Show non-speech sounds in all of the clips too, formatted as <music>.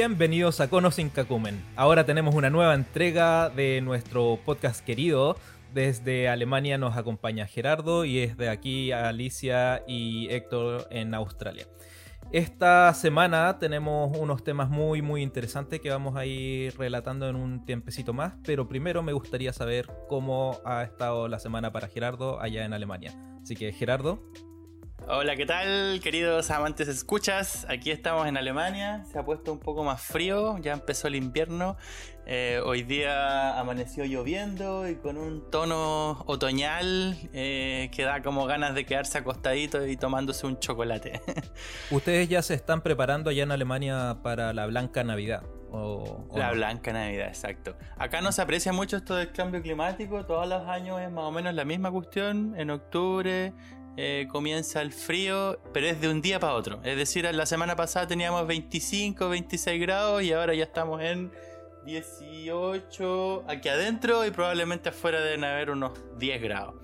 Bienvenidos a Cono sin Cacumen. Ahora tenemos una nueva entrega de nuestro podcast querido. Desde Alemania nos acompaña Gerardo y desde aquí Alicia y Héctor en Australia. Esta semana tenemos unos temas muy muy interesantes que vamos a ir relatando en un tiempecito más, pero primero me gustaría saber cómo ha estado la semana para Gerardo allá en Alemania. Así que Gerardo, Hola, ¿qué tal, queridos amantes escuchas? Aquí estamos en Alemania, se ha puesto un poco más frío, ya empezó el invierno. Eh, hoy día amaneció lloviendo y con un tono otoñal eh, que da como ganas de quedarse acostadito y tomándose un chocolate. <laughs> ¿Ustedes ya se están preparando allá en Alemania para la Blanca Navidad? la Blanca Navidad, exacto. Acá no se aprecia mucho esto del cambio climático, todos los años es más o menos la misma cuestión, en octubre eh, comienza el frío, pero es de un día para otro. Es decir, la semana pasada teníamos 25, 26 grados y ahora ya estamos en 18 aquí adentro y probablemente afuera deben haber unos 10 grados.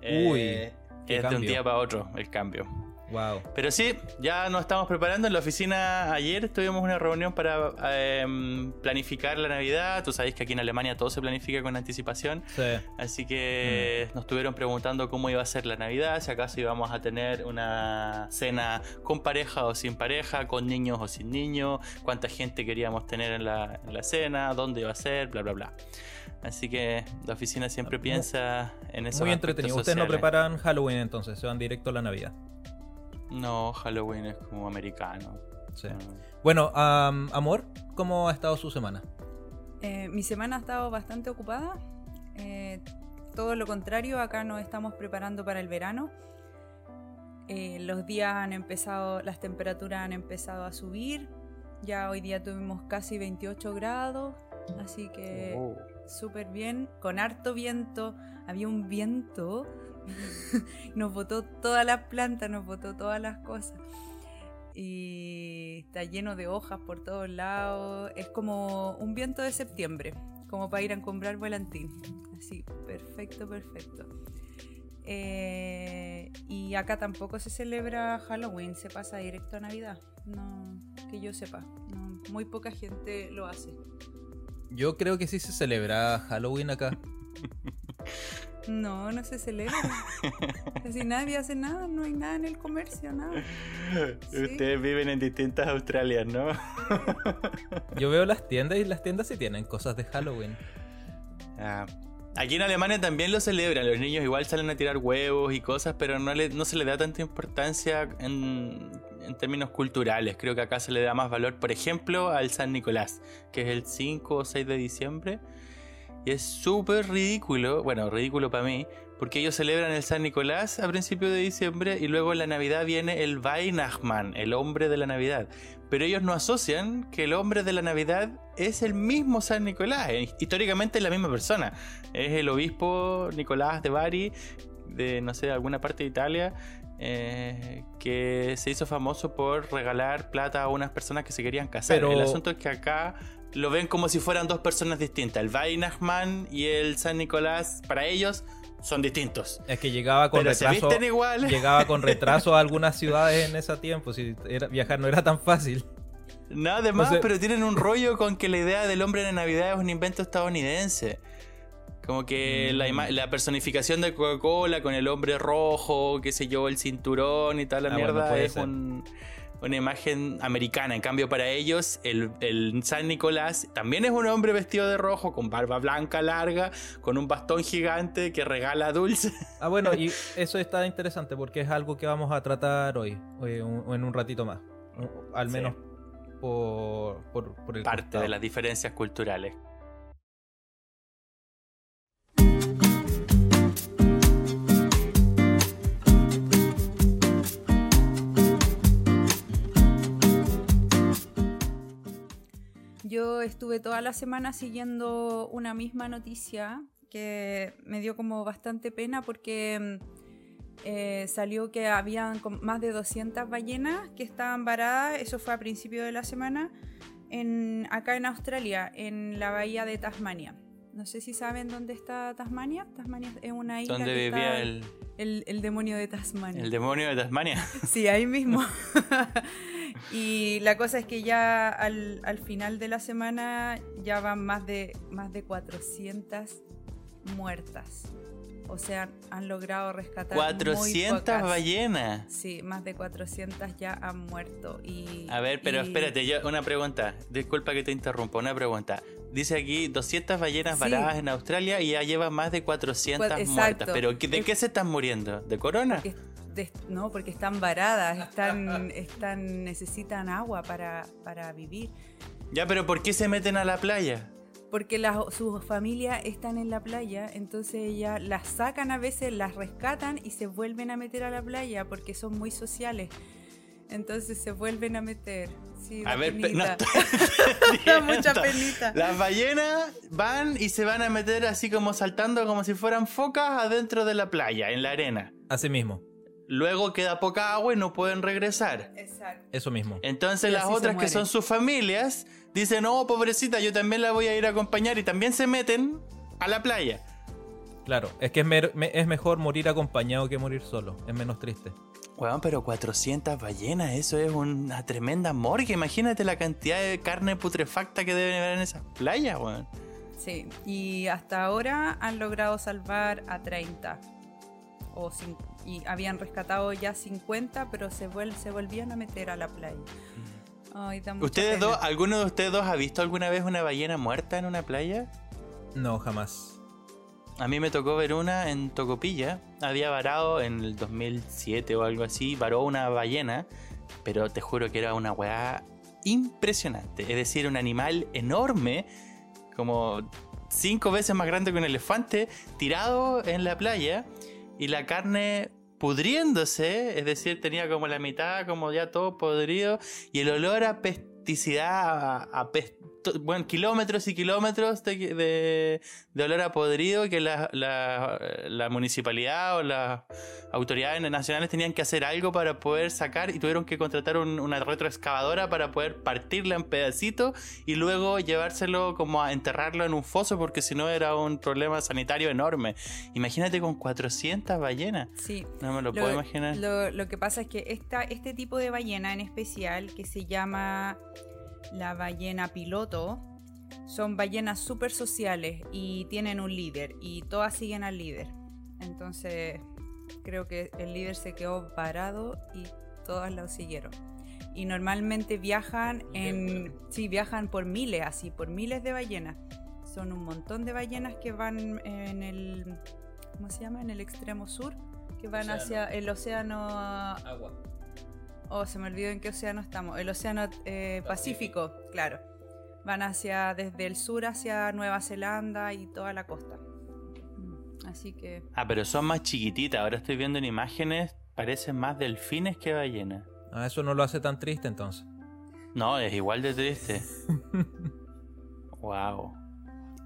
Uy, eh, es de un día para otro el cambio. Wow. Pero sí, ya nos estamos preparando. En la oficina ayer tuvimos una reunión para em, planificar la Navidad. Tú sabes que aquí en Alemania todo se planifica con anticipación. Sí. Así que mm. nos estuvieron preguntando cómo iba a ser la Navidad, si acaso íbamos a tener una cena con pareja o sin pareja, con niños o sin niños, cuánta gente queríamos tener en la, cena, dónde iba a ser, bla, bla, bla. Así que la oficina siempre piensa en eso. Muy entretenido. Ustedes no preparan Halloween entonces, se van directo a la Navidad. No, Halloween es como americano. Sí. Bueno, amor, ¿cómo ha estado su semana? Eh, mi semana ha estado bastante ocupada. Eh, todo lo contrario, acá nos estamos preparando para el verano. Eh, los días han empezado, las temperaturas han empezado a subir. Ya hoy día tuvimos casi 28 grados, así que oh. súper bien, con harto viento. Había un viento <laughs> nos botó todas las plantas, nos botó todas las cosas. Y está lleno de hojas por todos lados. Es como un viento de septiembre, como para ir a comprar volantín. Así, perfecto, perfecto. Eh, y acá tampoco se celebra Halloween, se pasa directo a Navidad. No, que yo sepa. muy poca gente lo hace. Yo creo que sí se celebra Halloween acá. <laughs> No, no se celebra. <laughs> Así nadie hace nada, no hay nada en el comercio, nada. Ustedes viven en distintas Australias, ¿no? Yo veo las tiendas y las tiendas sí tienen cosas de Halloween. Ah. Aquí en Alemania también lo celebran, los niños igual salen a tirar huevos y cosas, pero no, no se le da tanta importancia en, en, términos culturales. Creo que acá se le da más valor, por ejemplo, al San Nicolás, que es el 5 o 6 de diciembre y es súper ridículo, bueno, ridículo para mí, porque ellos celebran el San Nicolás a principios de diciembre y luego en la Navidad viene el Weihnachtsmann, el hombre de la Navidad. Pero ellos no asocian que el hombre de la Navidad es el mismo San Nicolás, históricamente es la misma persona. Es el obispo Nicolás de Bari, de no sé, alguna parte de Italia, eh, que se hizo famoso por regalar plata a unas personas que se querían casar. El asunto es que acá lo ven como si fueran dos personas distintas. El Weihnachtsmann y el San Nicolás, para ellos, son distintos. Es que llegaba con retraso. <laughs> Llegaba con <laughs> retraso a algunas ciudades en ese tiempo. Si viajar no era tan fácil. Nada más, pero tienen un rollo con que la idea del hombre de Navidad es un invento estadounidense. Como que la, mm. la, personificación de Coca-Cola con el hombre rojo, qué sé yo, el cinturón y tal, la ah, mierda, es un una imagen americana. En cambio, para ellos, el, San Nicolás también es un hombre vestido de rojo, con barba blanca larga, con un bastón gigante que regala dulce. Ah, bueno, y <laughs> eso está interesante porque es algo que vamos a tratar hoy, o en un ratito más. Al menos por, por, el Parte de las diferencias culturales. Yo estuve toda la semana siguiendo una misma noticia que me dio como bastante pena porque mm, eh, salió que habían más de 200 ballenas que estaban varadas, eso fue a principio de la semana, acá en Australia, en la bahía de Tasmania. No sé si saben dónde está Tasmania. Tasmania es una isla. ¿Dónde vivía el... el... demonio de Tasmania? ¿El demonio de Tasmania? <laughs> Sí, ahí mismo. <laughs> <laughs> Y la cosa es que ya al, al final de la semana ya van más de, más de 400 muertas. O sea, han logrado rescatar 400 ballenas. Sí, más de 400 ya han muerto. Y, a ver, pero y- espérate, yo, una pregunta. Disculpa que te interrumpa, una pregunta. Dice aquí 200 ballenas Sí. varadas en Australia y ya llevan más de 400 Pues, exacto. muertas. ¿Pero de qué se están muriendo? ¿De corona? de- no, porque están varadas, están, <laughs> están, necesitan agua para, para vivir. Ya, pero ¿por qué se meten a la playa? Porque las, sus familias están en la playa, entonces ellas las sacan a veces, las rescatan y se vuelven a meter a la playa porque son muy sociales. Entonces se vuelven a meter. Sí, A ver, no penita. estoy <laughs> Da mucha penita. Las ballenas van y se van a meter así como saltando como si fueran focas adentro de la playa, en la arena. Así mismo, Luego queda poca agua y no pueden regresar. Exacto. eso mismo. Entonces Y las otras que son sus familias dicen, oh, pobrecita, yo también la voy a ir a acompañar y también se meten a la playa. Claro, es que es, me- es mejor morir acompañado que morir solo. Es menos triste. Weón, pero 400 ballenas, eso es una tremenda morgue. Imagínate la cantidad de carne putrefacta que deben haber en esas playas, weón. Sí, y hasta ahora han logrado salvar a 30. O y habían rescatado ya 50, pero se, vuel- se volvían a meter a la playa. Ay, da mucha ¿Ustedes pena. dos, alguno de ustedes dos ha visto alguna vez una ballena muerta en una playa? No, jamás. A mí me tocó ver una en Tocopilla. Había varado en el 2007 o algo así. Varó una ballena. Pero te juro que era una weá impresionante. Es decir, un animal enorme. Como cinco veces más grande que un elefante. Tirado en la playa. Y la carne pudriéndose. Es decir, tenía como la mitad, como ya todo podrido. Y el olor a pesticidad, a, a bueno, kilómetros y kilómetros de, de- de olor a podrido que la, la- la municipalidad o las autoridades nacionales tenían que hacer algo para poder sacar y tuvieron que contratar un- una retroexcavadora para poder partirla en pedacitos y luego llevárselo como a enterrarlo en un foso porque si no era un problema sanitario enorme. Imagínate con 400 ballenas. Sí. No me lo, puedo imaginar. Lo, lo que pasa es que esta, este tipo de ballena en especial, que se llama la ballena piloto, son ballenas súper sociales y tienen un líder y todas siguen al líder. Entonces creo que el líder se quedó parado y todas lo siguieron. Y normalmente viajan en... Sí, viajan por miles, así, por miles de ballenas. Son un montón de ballenas que van en el... ¿Cómo se llama? En el extremo sur. Que van Océano. hacia el océano... Agua. Oh, se me olvidó en qué océano estamos. El océano eh, Pacífico, claro. Van hacia desde el sur hacia Nueva Zelanda y toda la costa. Mm, Así que Ah, pero son más chiquititas. Ahora estoy viendo en imágenes. Parecen más delfines que ballenas. Ah, eso no lo hace tan triste entonces. No, es igual de triste. <laughs> wow.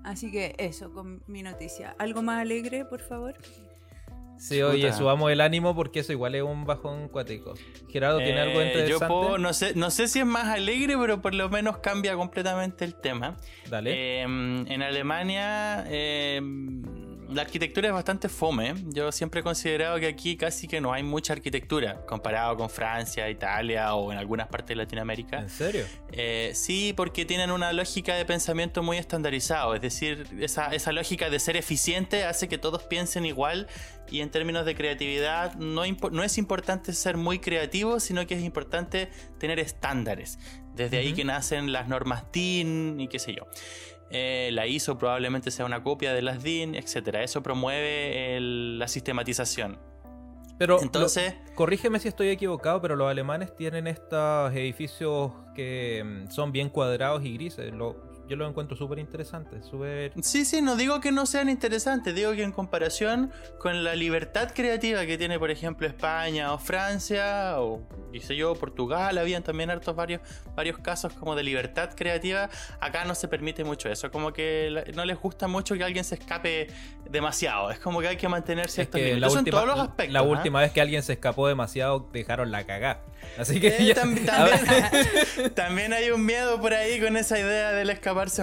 así que eso con mi noticia. ¿Algo más alegre, por favor? Sí, oye, subamos el ánimo porque eso igual es un bajón cuático. Gerardo, ¿tiene algo Eh, interesante? Yo puedo, no sé, no sé si es más alegre, pero por lo menos cambia completamente el tema. Dale. Eh, en Alemania eh, la arquitectura es bastante fome. Yo siempre he considerado que aquí casi que no hay mucha arquitectura comparado con Francia, Italia o en algunas partes de Latinoamérica. ¿En serio? Eh, sí, porque tienen una lógica de pensamiento muy estandarizado. Es decir, esa, esa lógica de ser eficiente hace que todos piensen igual. Y en términos de creatividad, no, es importante ser muy creativo, sino que es importante tener estándares. Desde ahí que nacen las normas DIN y qué sé yo. Eh, la ISO probablemente sea una copia de las DIN, etc. Eso promueve el- la sistematización. Pero Entonces- lo- corrígeme si estoy equivocado, pero los alemanes tienen estos edificios que mm, son bien cuadrados y grises. Lo- yo los encuentro súper interesantes, súper... Sí, sí, no digo que no sean interesantes, digo que en comparación con la libertad creativa que tiene, por ejemplo, España o Francia, o qué sé yo, Portugal, habían también hartos varios, varios casos como de libertad creativa, acá no se permite mucho eso, como que no les gusta mucho que alguien se escape demasiado, es como que hay que mantener Es ciertos que la. Eso en última, todos los aspectos. la ¿ah? última vez que alguien se escapó demasiado, dejaron la cagá. Así que Eh, ya- tam- <laughs> a ver, también, <laughs> también hay un miedo por ahí con esa idea del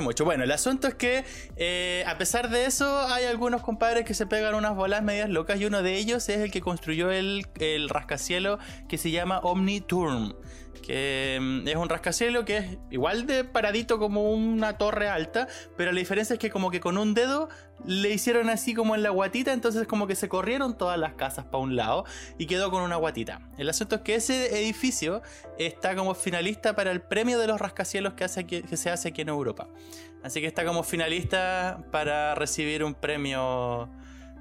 mucho. Bueno, el asunto es que eh, a pesar de eso hay algunos compadres que se pegan unas bolas medias locas y uno de ellos es el que construyó el, el rascacielos que se llama Omniturm. Que mm, es un rascacielos que es igual de paradito como una torre alta, pero la diferencia es que como que con un dedo le hicieron así como en la guatita, entonces como que se corrieron todas las casas para un lado y quedó con una guatita. El asunto es que ese edificio está como finalista para el premio de los rascacielos que, hace que se hace aquí en Europa. Así que está como finalista para recibir un premio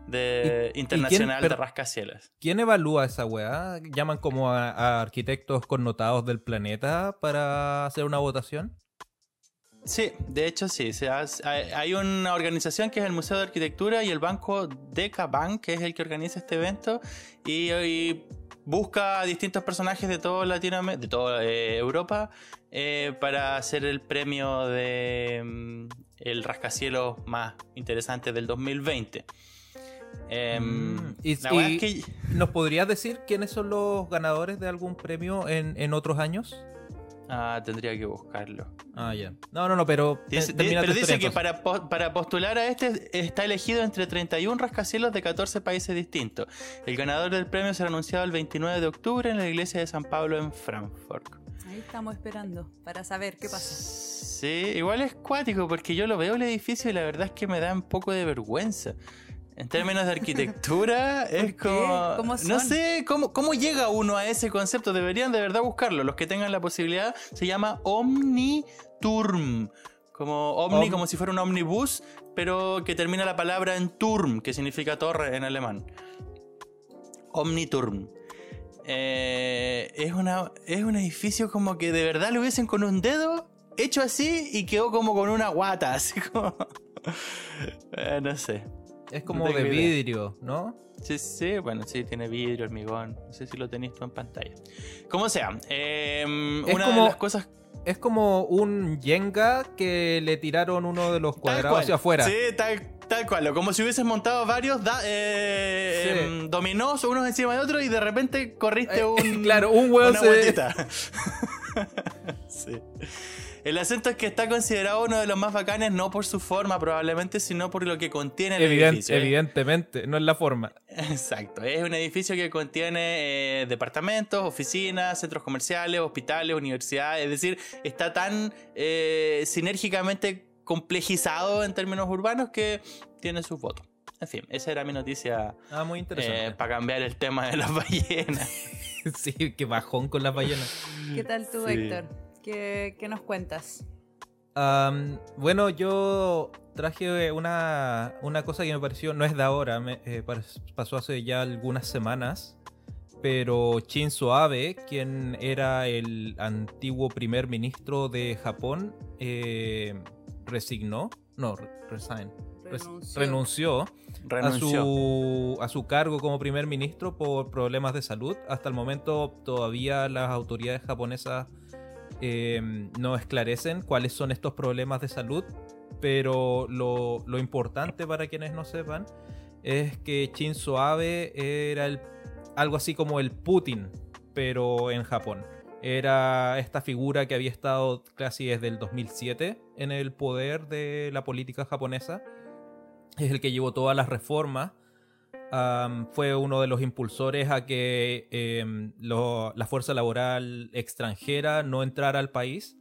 de internacional de rascacielos. ¿Quién evalúa esa weá? ¿Llaman como a, arquitectos connotados del planeta para hacer una votación? Sí, de hecho sí. hay una organización que es el Museo de Arquitectura y el banco Deca Bank, que es el que organiza este evento, y, busca a distintos personajes de toda Latinoamérica, de toda eh, Europa, eh, para hacer el premio de mm, el rascacielos más interesante del 2020. Em, mm, y, ¿Nos podrías decir quiénes son los ganadores de algún premio en, otros años? Ah, tendría que buscarlo. Ah, ya. No, no, no, pero. Dice, pero dice que para, para, postular a este está elegido entre 31 rascacielos de 14 países distintos. El ganador del premio será anunciado el 29 de octubre en la iglesia de San Pablo en Frankfurt. Ahí estamos esperando para saber qué pasa. Sí, igual es cuático porque yo lo veo el edificio y la verdad es que me da un poco de vergüenza en términos de arquitectura, <laughs> es como. no sé ¿cómo, cómo llega uno a ese concepto. Deberían de verdad buscarlo. Los que tengan la posibilidad, se llama Omniturm. Como Omni, como si fuera un omnibus, pero que termina la palabra en Turm, que significa torre en alemán. Omniturm. Eh, es, una, es un edificio como que de verdad lo hubiesen con un dedo hecho así y quedó como con una guata, <laughs> así como. <laughs> Eh, no sé. Es como de vidrio, ¿no? Sí, sí, bueno, sí, tiene vidrio, hormigón. No sé si lo tenéis tú en pantalla. Como sea, em, una de las cosas. Es como un Jenga que le tiraron uno de los cuadrados hacia afuera. Sí, tal, tal cual. Como si hubieses montado varios eh, em, dominós unos encima de otros y de repente corriste eh, un. <laughs> claro, un huevo se. <laughs> <laughs> sí. El acento es que está considerado uno de los más bacanes no por su forma probablemente, sino por lo que contiene el edificio. ¿eh? Evidentemente, no es la forma. <laughs> Exacto, es un edificio que contiene eh, departamentos, oficinas, centros comerciales, hospitales, universidades, es decir, está tan eh, sinérgicamente complejizado en términos urbanos que tiene sus votos. En fin, esa era mi noticia. Ah, muy interesante. para cambiar el tema de las <laughs> ballenas. <laughs> sí, qué bajón con las ballenas. ¿Qué tal tú, Héctor? ¿Qué, nos cuentas? bueno, yo traje una, cosa que me pareció, no es de ahora, me, eh, pasó hace ya algunas semanas, pero Shinzo Abe, quien era el antiguo primer ministro de Japón, eh, resignó, no, resign, renunció, A, su, a su cargo como primer ministro por problemas de salud. Hasta el momento todavía las autoridades japonesas Em, no esclarecen cuáles son estos problemas de salud, pero lo, importante para quienes no sepan es que Shinzo Abe era algo así como el Putin, pero en Japón. Era esta figura que había estado casi desde el 2007 en el poder de la política japonesa. Es el que llevó todas las reformas fue uno de los impulsores a que em, la fuerza laboral extranjera no entrara al país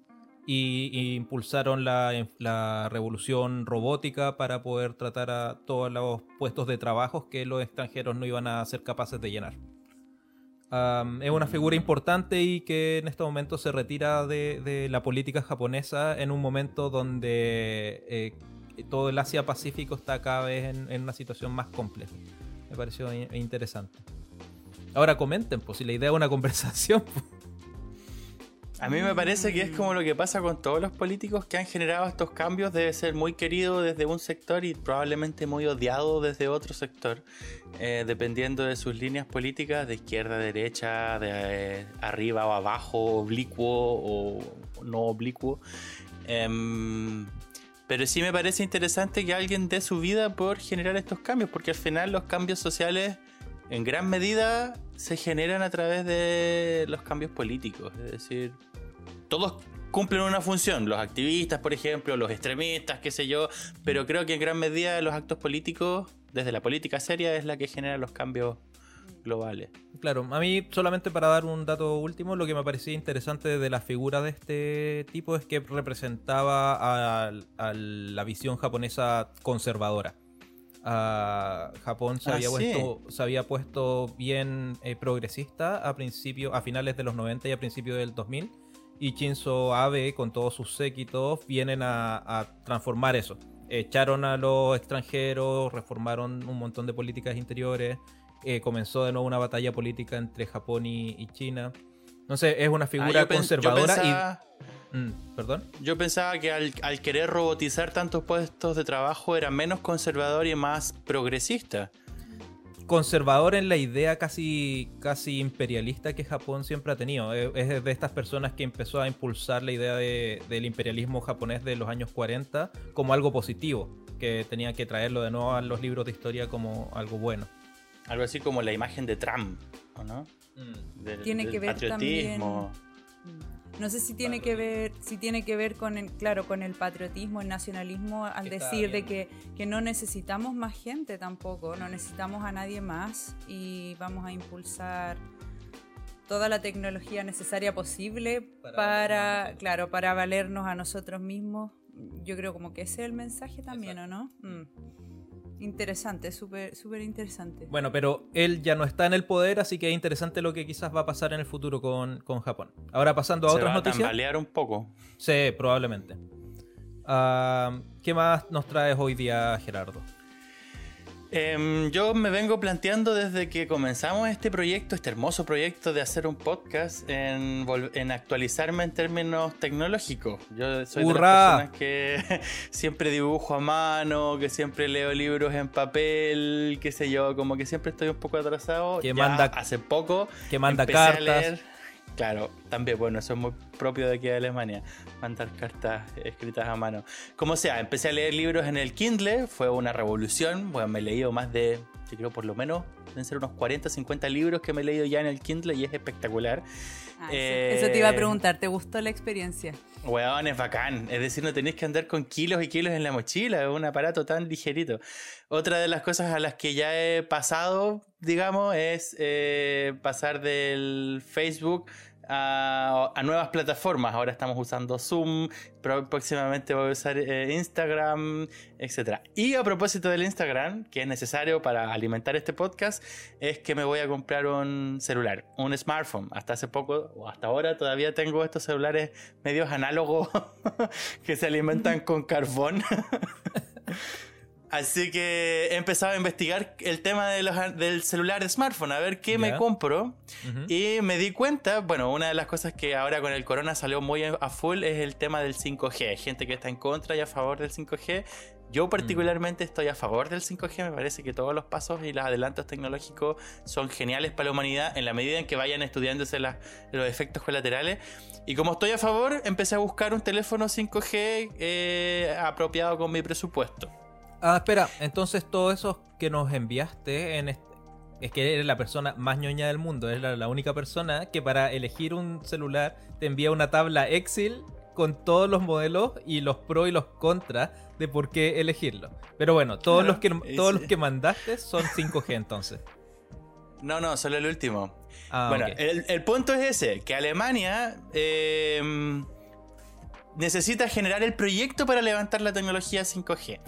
y, impulsaron la, revolución robótica para poder tratar a todos los puestos de trabajo que los extranjeros no iban a ser capaces de llenar. es una figura importante y que en este momento se retira de, la política japonesa en un momento donde eh, todo el Asia Pacífico está cada vez en una situación más compleja me pareció interesante. Ahora comenten, pues si la idea es una <laughs> conversación. Pues. A mí me parece que es como lo que pasa con todos los políticos que han generado estos cambios. Debe ser muy querido desde un sector y probablemente muy odiado desde otro sector, eh, dependiendo de sus líneas políticas, de izquierda a derecha, de eh, arriba o abajo, oblicuo o no oblicuo. Em, pero sí me parece interesante que alguien dé su vida por generar estos cambios, porque al final los cambios sociales en gran medida se generan a través de los cambios políticos. Es decir, todos cumplen una función, los activistas, por ejemplo, los extremistas, qué sé yo, pero creo que en gran medida los actos políticos, desde la política seria, es la que genera los cambios globales. Claro, a mí solamente para dar un dato último, lo que me parecía interesante de la figura de este tipo es que representaba a, la visión japonesa conservadora. A Japón se, ah, había puesto, se había puesto bien eh, progresista a principio, a finales de los 90 y a principios del 2000 y Shinzo Abe con todos sus séquitos vienen a, transformar eso. Echaron a los extranjeros, reformaron un montón de políticas interiores, eh, comenzó de nuevo una batalla política entre Japón y, China. No sé, es una ah, figura conservadora y... Mm, ¿Perdón? Yo pensaba que al, al, querer robotizar tantos puestos de trabajo era menos conservador y más progresista conservador en la idea casi, casi imperialista que Japón siempre ha tenido. Es de estas personas que empezó a impulsar la idea del imperialismo japonés de los años 40 como algo positivo, que tenía que traerlo de nuevo a los libros de historia como algo bueno. Algo así como la imagen de Trump, no? Mm. Tiene que ver patriotismo. También no sé si tiene que ver, si tiene que ver con el, claro, con el patriotismo, el nacionalismo, al decir de que, no necesitamos más gente tampoco, no necesitamos a nadie más y vamos a impulsar toda la tecnología necesaria posible para, claro, para valernos a nosotros mismos. Yo creo como que ese es el mensaje también, ¿o no? Mm. Interesante, súper súper interesante. Bueno, pero él ya no está en el poder, así que es interesante lo que quizás va a pasar en el futuro con, Japón. Ahora pasando a otras va noticias. A un poco. Sí, probablemente. Ah, ¿Qué más nos traes hoy día, Gerardo? Em, yo me vengo planteando desde que comenzamos este proyecto, este hermoso proyecto de hacer un podcast, en, actualizarme en términos tecnológicos. Yo soy de las personas que <laughs> siempre dibujo a mano, que siempre leo libros en papel, qué sé yo, como que siempre estoy un poco atrasado. Que manda hace poco que manda cartas. Claro, también, bueno, eso es muy propio de aquí de Alemania, mandar cartas escritas a mano. Como sea, empecé a leer libros en el Kindle, fue una revolución, bueno, me he leído más de, yo creo por lo menos, deben ser unos 40, 50 libros que me he leído ya en el Kindle y es espectacular. Ah, eso te iba a eh, preguntar, ¿te gustó la experiencia? Weón, es bacán. Es decir, no tenéis que andar con kilos y kilos en la mochila. Es un aparato tan ligerito. Otra de las cosas a las que ya he pasado, digamos, es eh, pasar del Facebook a, nuevas plataformas. Ahora estamos usando Zoom, próximamente voy a usar eh, Instagram, etc. Y a propósito del Instagram, que es necesario para alimentar este podcast, es que me voy a comprar un celular, un smartphone. Hasta hace poco, o hasta ahora, todavía tengo estos celulares medios análogos <laughs> que se alimentan con carbón. <laughs> Así que he empezado a investigar el tema de los, del celular smartphone, a ver qué me compro. Y me di cuenta, bueno, una de las cosas que ahora con el corona salió muy a full es el tema del 5G. Hay gente que está en contra y a favor del 5G. Yo particularmente estoy a favor del 5G, me parece que todos los pasos y los adelantos tecnológicos son geniales para la humanidad en la medida en que vayan estudiándose los efectos colaterales. Y como estoy a favor, empecé a buscar un teléfono 5G eh, apropiado con mi presupuesto. Ah, espera, entonces todo eso que nos enviaste en es que eres la persona más ñoña del mundo, eres la, única persona que para elegir un celular te envía una tabla Excel con todos los modelos y los pros y los contras de por qué elegirlo. Pero bueno, todos los que todos los que mandaste son 5G entonces. No, no, solo el último. Ah, bueno, el, punto es ese, que Alemania eh, necesita generar el proyecto para levantar la tecnología 5G.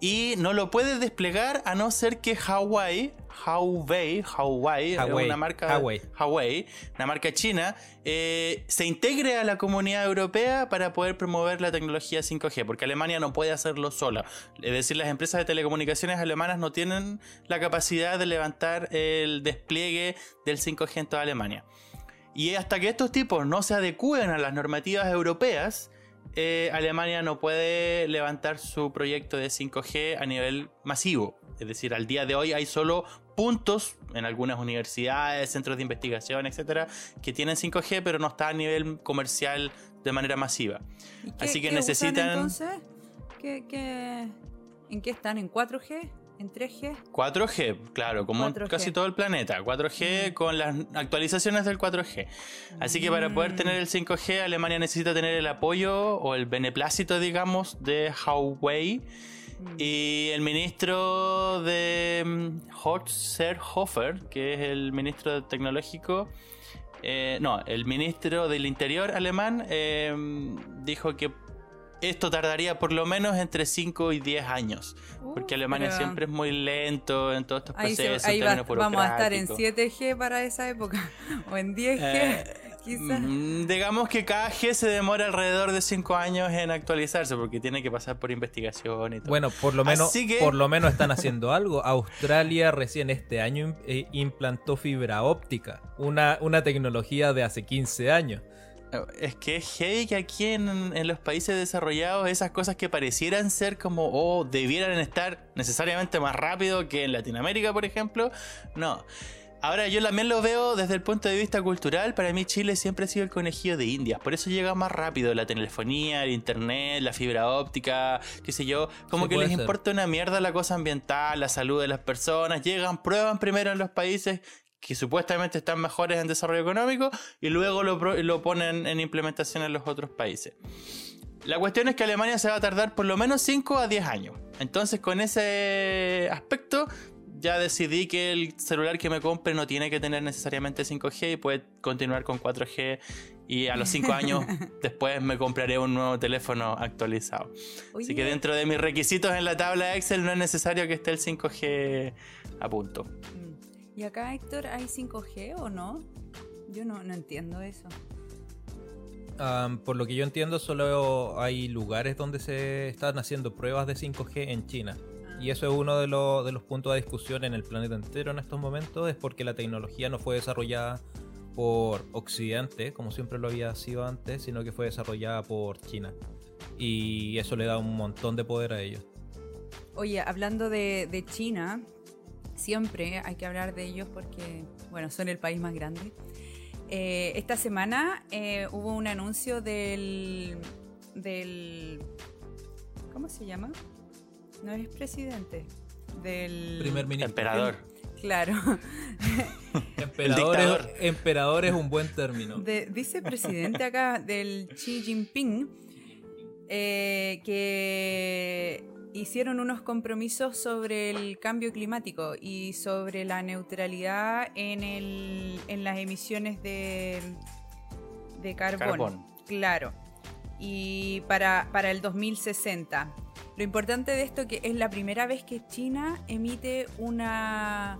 Y no lo puede desplegar a no ser que Huawei, Huawei, Huawei, una marca, Huawei. una marca china, eh, se integre a la comunidad europea para poder promover la tecnología 5G, porque Alemania no puede hacerlo sola. Es decir, las empresas de telecomunicaciones alemanas no tienen la capacidad de levantar el despliegue del 5G en toda Alemania. Y hasta que estos tipos no se adecúen a las normativas europeas, eh, Alemania no puede levantar su proyecto de 5G a nivel masivo. Es decir, al día de hoy hay solo puntos en algunas universidades, centros de investigación, etcétera, que tienen 5G, pero no está a nivel comercial de manera masiva. Así que necesitan. entonces? en qué están? ¿En 4G? ¿En 3G? 4G, claro, como casi todo el planeta. 4G mm. con las actualizaciones del 4G. Así que para poder tener el 5G, Alemania necesita tener el apoyo o el beneplácito, digamos, de Huawei. Mm. Y el ministro de mm, Seehofer, que es el ministro tecnológico, eh, no, el ministro del Interior alemán eh, dijo que esto tardaría por lo menos entre 5 y 10 años. Porque Uh, Alemania pero siempre es muy lento en todos estos Ahí, se- procesos. ahí va- vamos a estar en burocráticos. 7G para esa época. <laughs> O en 10G, Eh, quizás. Mm, Digamos que cada G se demora alrededor de 5 años en actualizarse porque tiene que pasar por investigación y todo. Bueno, por lo menos, que- por lo menos están haciendo algo. Australia recién este año eh, implantó fibra óptica, una, una tecnología de hace 15 años. Es que es heavy que aquí en, en los países desarrollados esas cosas que parecieran ser como o debieran estar necesariamente más rápido que en Latinoamérica, por ejemplo, no. Ahora yo también lo veo desde el punto de vista cultural, para mí Chile siempre ha sido el conejillo de Indias, por eso llega más rápido la telefonía, el internet, la fibra óptica, qué sé yo, como Sí, que les ser. importa una mierda la cosa ambiental, la salud de las personas, llegan, prueban primero en los países que supuestamente están mejores en desarrollo económico y luego lo, lo ponen en implementación en los otros países. La cuestión es que Alemania se va a tardar por lo menos 5 a 10 años. Entonces con ese aspecto ya decidí que el celular que me compre no tiene que tener necesariamente 5G y puede continuar con 4G y a los 5 años <laughs> después me compraré un nuevo teléfono actualizado. Así que dentro de mis requisitos en la tabla Excel no es necesario que esté el 5G a punto. ¿Y acá, Héctor, hay 5G o no? Yo no, no entiendo eso. Por lo que yo entiendo, solo hay lugares donde se están haciendo pruebas de 5G en China. Y eso es uno de, los- de los puntos de discusión en el planeta entero en estos momentos, es porque la tecnología no fue desarrollada por Occidente, como siempre lo había sido antes, sino que fue desarrollada por China. Y eso le da un montón de poder a ellos. Oye, hablando de, de China, siempre hay que hablar de ellos porque, bueno, son el país más grande. Eh, esta semana eh, hubo un anuncio del, del... ¿Cómo se llama? No es presidente. Del... Primer ministro. Emperador. Claro. <laughs> Emperador, es, emperador es un buen término. De- dice presidente acá del Xi Jinping eh, que hicieron unos compromisos sobre el cambio climático y sobre la neutralidad en, el, en las emisiones de, de carbón. Carbón. Claro. Y para, para el 2060. Lo importante de esto que es la primera vez que China emite una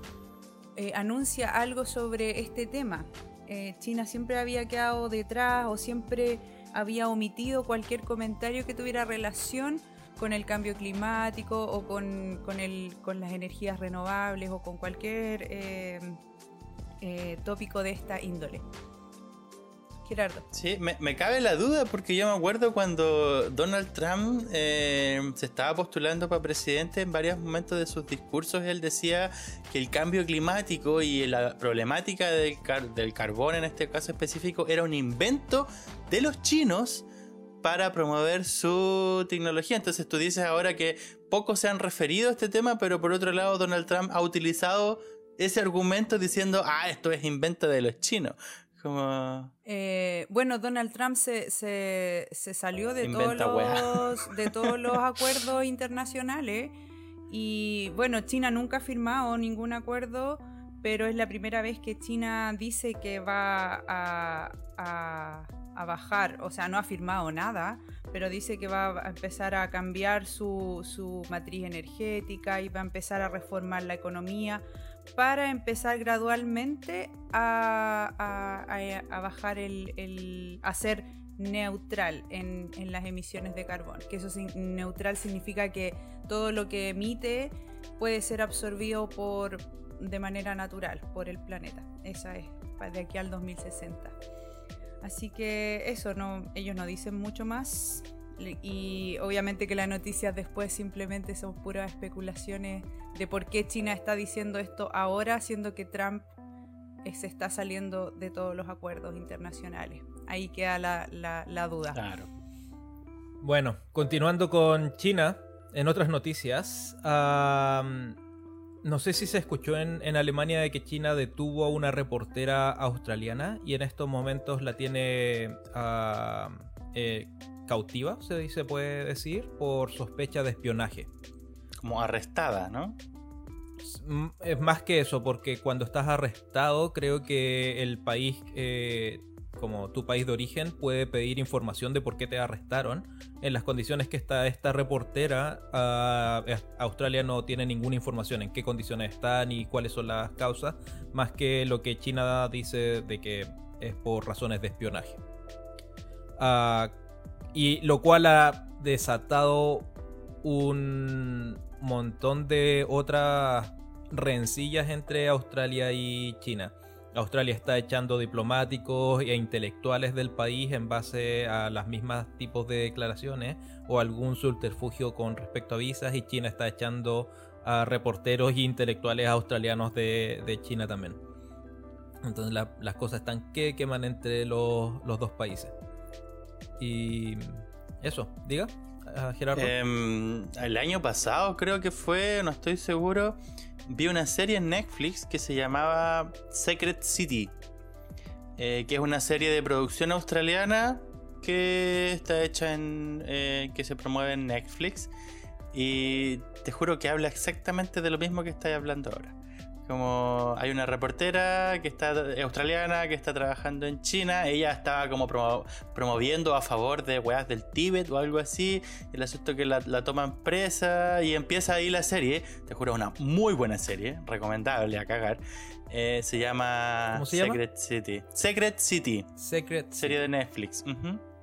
eh, anuncia algo sobre este tema. Eh, China siempre había quedado detrás o siempre había omitido cualquier comentario que tuviera relación con el cambio climático o con, con, el, con las energías renovables o con cualquier eh, eh, tópico de esta índole. Gerardo. Sí, me, cabe la duda porque yo me acuerdo cuando Donald Trump eh, se estaba postulando para presidente en varios momentos de sus discursos, él decía que el cambio climático y la problemática del, car- del carbón en este caso específico era un invento de los chinos para promover su tecnología. Entonces tú dices ahora que pocos se han referido a este tema, pero por otro lado Donald Trump ha utilizado ese argumento diciendo, ah, esto es invento de los chinos. Como... Eh, bueno, Donald Trump se, se, se salió de todos, Inventa los, de <laughs> todos los acuerdos internacionales y bueno, China nunca ha firmado ningún acuerdo, pero es la primera vez que China dice que va a, a- a bajar, o sea, no ha firmado nada, pero dice que va a empezar a cambiar su, su matriz energética y va a empezar a reformar la economía para empezar gradualmente a, a- bajar el, el- a ser neutral en, en las emisiones de carbón. Que eso sin- neutral significa que todo lo que emite puede ser absorbido por de manera natural por el planeta. Esa es de aquí al 2060. Así que eso, no, ellos no dicen mucho más. Y obviamente que las noticias después simplemente son puras especulaciones de por qué China está diciendo esto ahora, siendo que Trump eh, se está saliendo de todos los acuerdos internacionales. Ahí queda la, la- duda. Claro. Bueno, continuando con China, en otras noticias, no sé si se escuchó en, en Alemania de que China detuvo a una reportera australiana y en estos momentos la tiene am, eh, cautiva, se dice, puede decir, por sospecha de espionaje. como arrestada, ¿no? Es más que eso, porque cuando estás arrestado, creo que el país, eh, como tu país de origen, puede pedir información de por qué te arrestaron. En las condiciones que está esta reportera, uh, Australia no tiene ninguna información en qué condiciones están y cuáles son las causas, más que lo que China dice de que es por razones de espionaje. Uh, y lo cual ha desatado un montón de otras rencillas entre Australia y China. Australia está echando diplomáticos e intelectuales del país en base a las mismas tipos de declaraciones o algún subterfugio con respecto a visas y China está echando a reporteros e intelectuales australianos de, China también. Entonces las cosas están que queman entre los, los dos países. Y eso, diga. Gerardo? Em, el año pasado creo que fue, no estoy seguro, vi una serie en Netflix que se llamaba Secret City, eh, que es una serie de producción australiana que está hecha en, eh, que se promueve en Netflix y te juro que habla exactamente de lo mismo que estáis hablando ahora. Como hay una reportera que está australiana que está trabajando en China, ella estaba como promoviendo a favor de weas del Tíbet o algo así. El asunto que la, la toman presa y empieza ahí la serie. Te juro, una muy buena serie, recomendable a cagar. Eh, se llama Secret City. Secret City. Secret Serie de Netflix.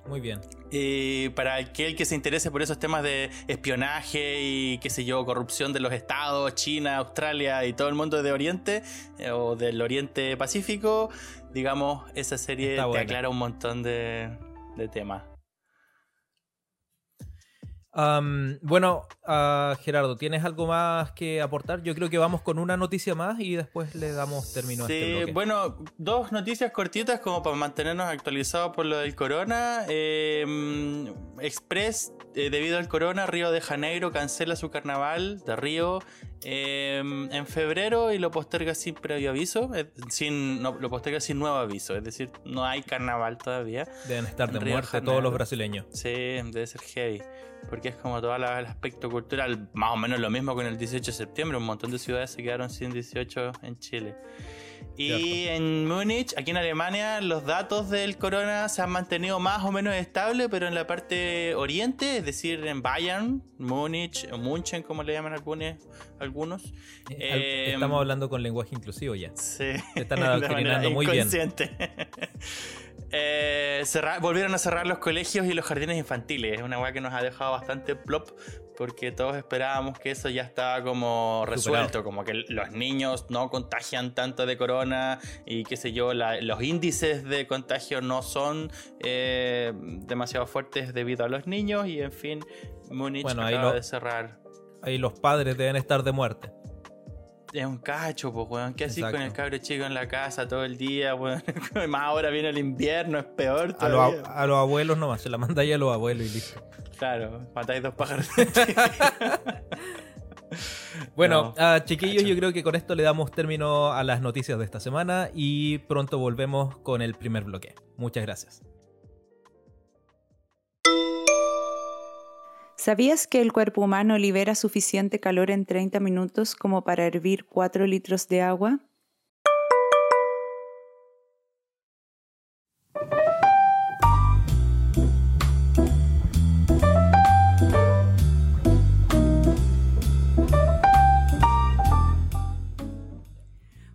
Muy bien. Y para aquel que se interese por esos temas de espionaje y qué sé yo, corrupción de los estados, China, Australia y todo el mundo de Oriente eh, o del Oriente Pacífico, digamos, esa serie te aclara un montón de, de temas bueno, uh, Gerardo, ¿tienes algo más que aportar? Yo creo que vamos con una noticia más y después le damos término sí, a este bloque. bueno, dos noticias cortitas como para mantenernos actualizados por lo del corona. Em, Express, eh, debido al corona, Río de Janeiro cancela su carnaval de Río em, en febrero y lo posterga sin previo aviso, sin, lo posterga sin nuevo aviso, es decir, no hay carnaval todavía. Deben estar de muerte todos los brasileños. Sí, debe ser heavy porque es como todo el aspecto cultural, más o menos lo mismo con el 18 de septiembre, un montón de ciudades se quedaron sin 18 en Chile. Y en Múnich, aquí en Alemania, los datos del corona se han mantenido más o menos estables, pero en la parte oriente, es decir, en Bayern, Múnich, o München, como le llaman algunos. algunos eh, Estamos hablando con lenguaje inclusivo ya. Sí. están <laughs> adoctrinando muy bien. Eh, volvieron a cerrar los colegios y los jardines infantiles. Es una weá que nos ha dejado bastante plop porque todos esperábamos que eso ya estaba como resuelto, como que los niños no contagian tanto de corona y qué sé yo, los índices de contagio no son eh, demasiado fuertes debido a los niños y en fin, Múnich acaba de cerrar. Ahí los padres deben estar de muerte es un cacho, pues, weón. ¿Qué así con el cabro chico en la casa todo el día, weón? <laughs> Más ahora viene el invierno, es peor. A, a, los abuelos nomás, se la mandáis a los abuelos y listo. Claro, matáis dos pájaros. <laughs> bueno, chiquillos, yo creo que con esto le damos término a las noticias de esta semana y pronto volvemos con el primer bloque. Muchas gracias. ¿Sabías que el cuerpo humano libera suficiente calor en 30 minutos como para hervir 4 litros de agua?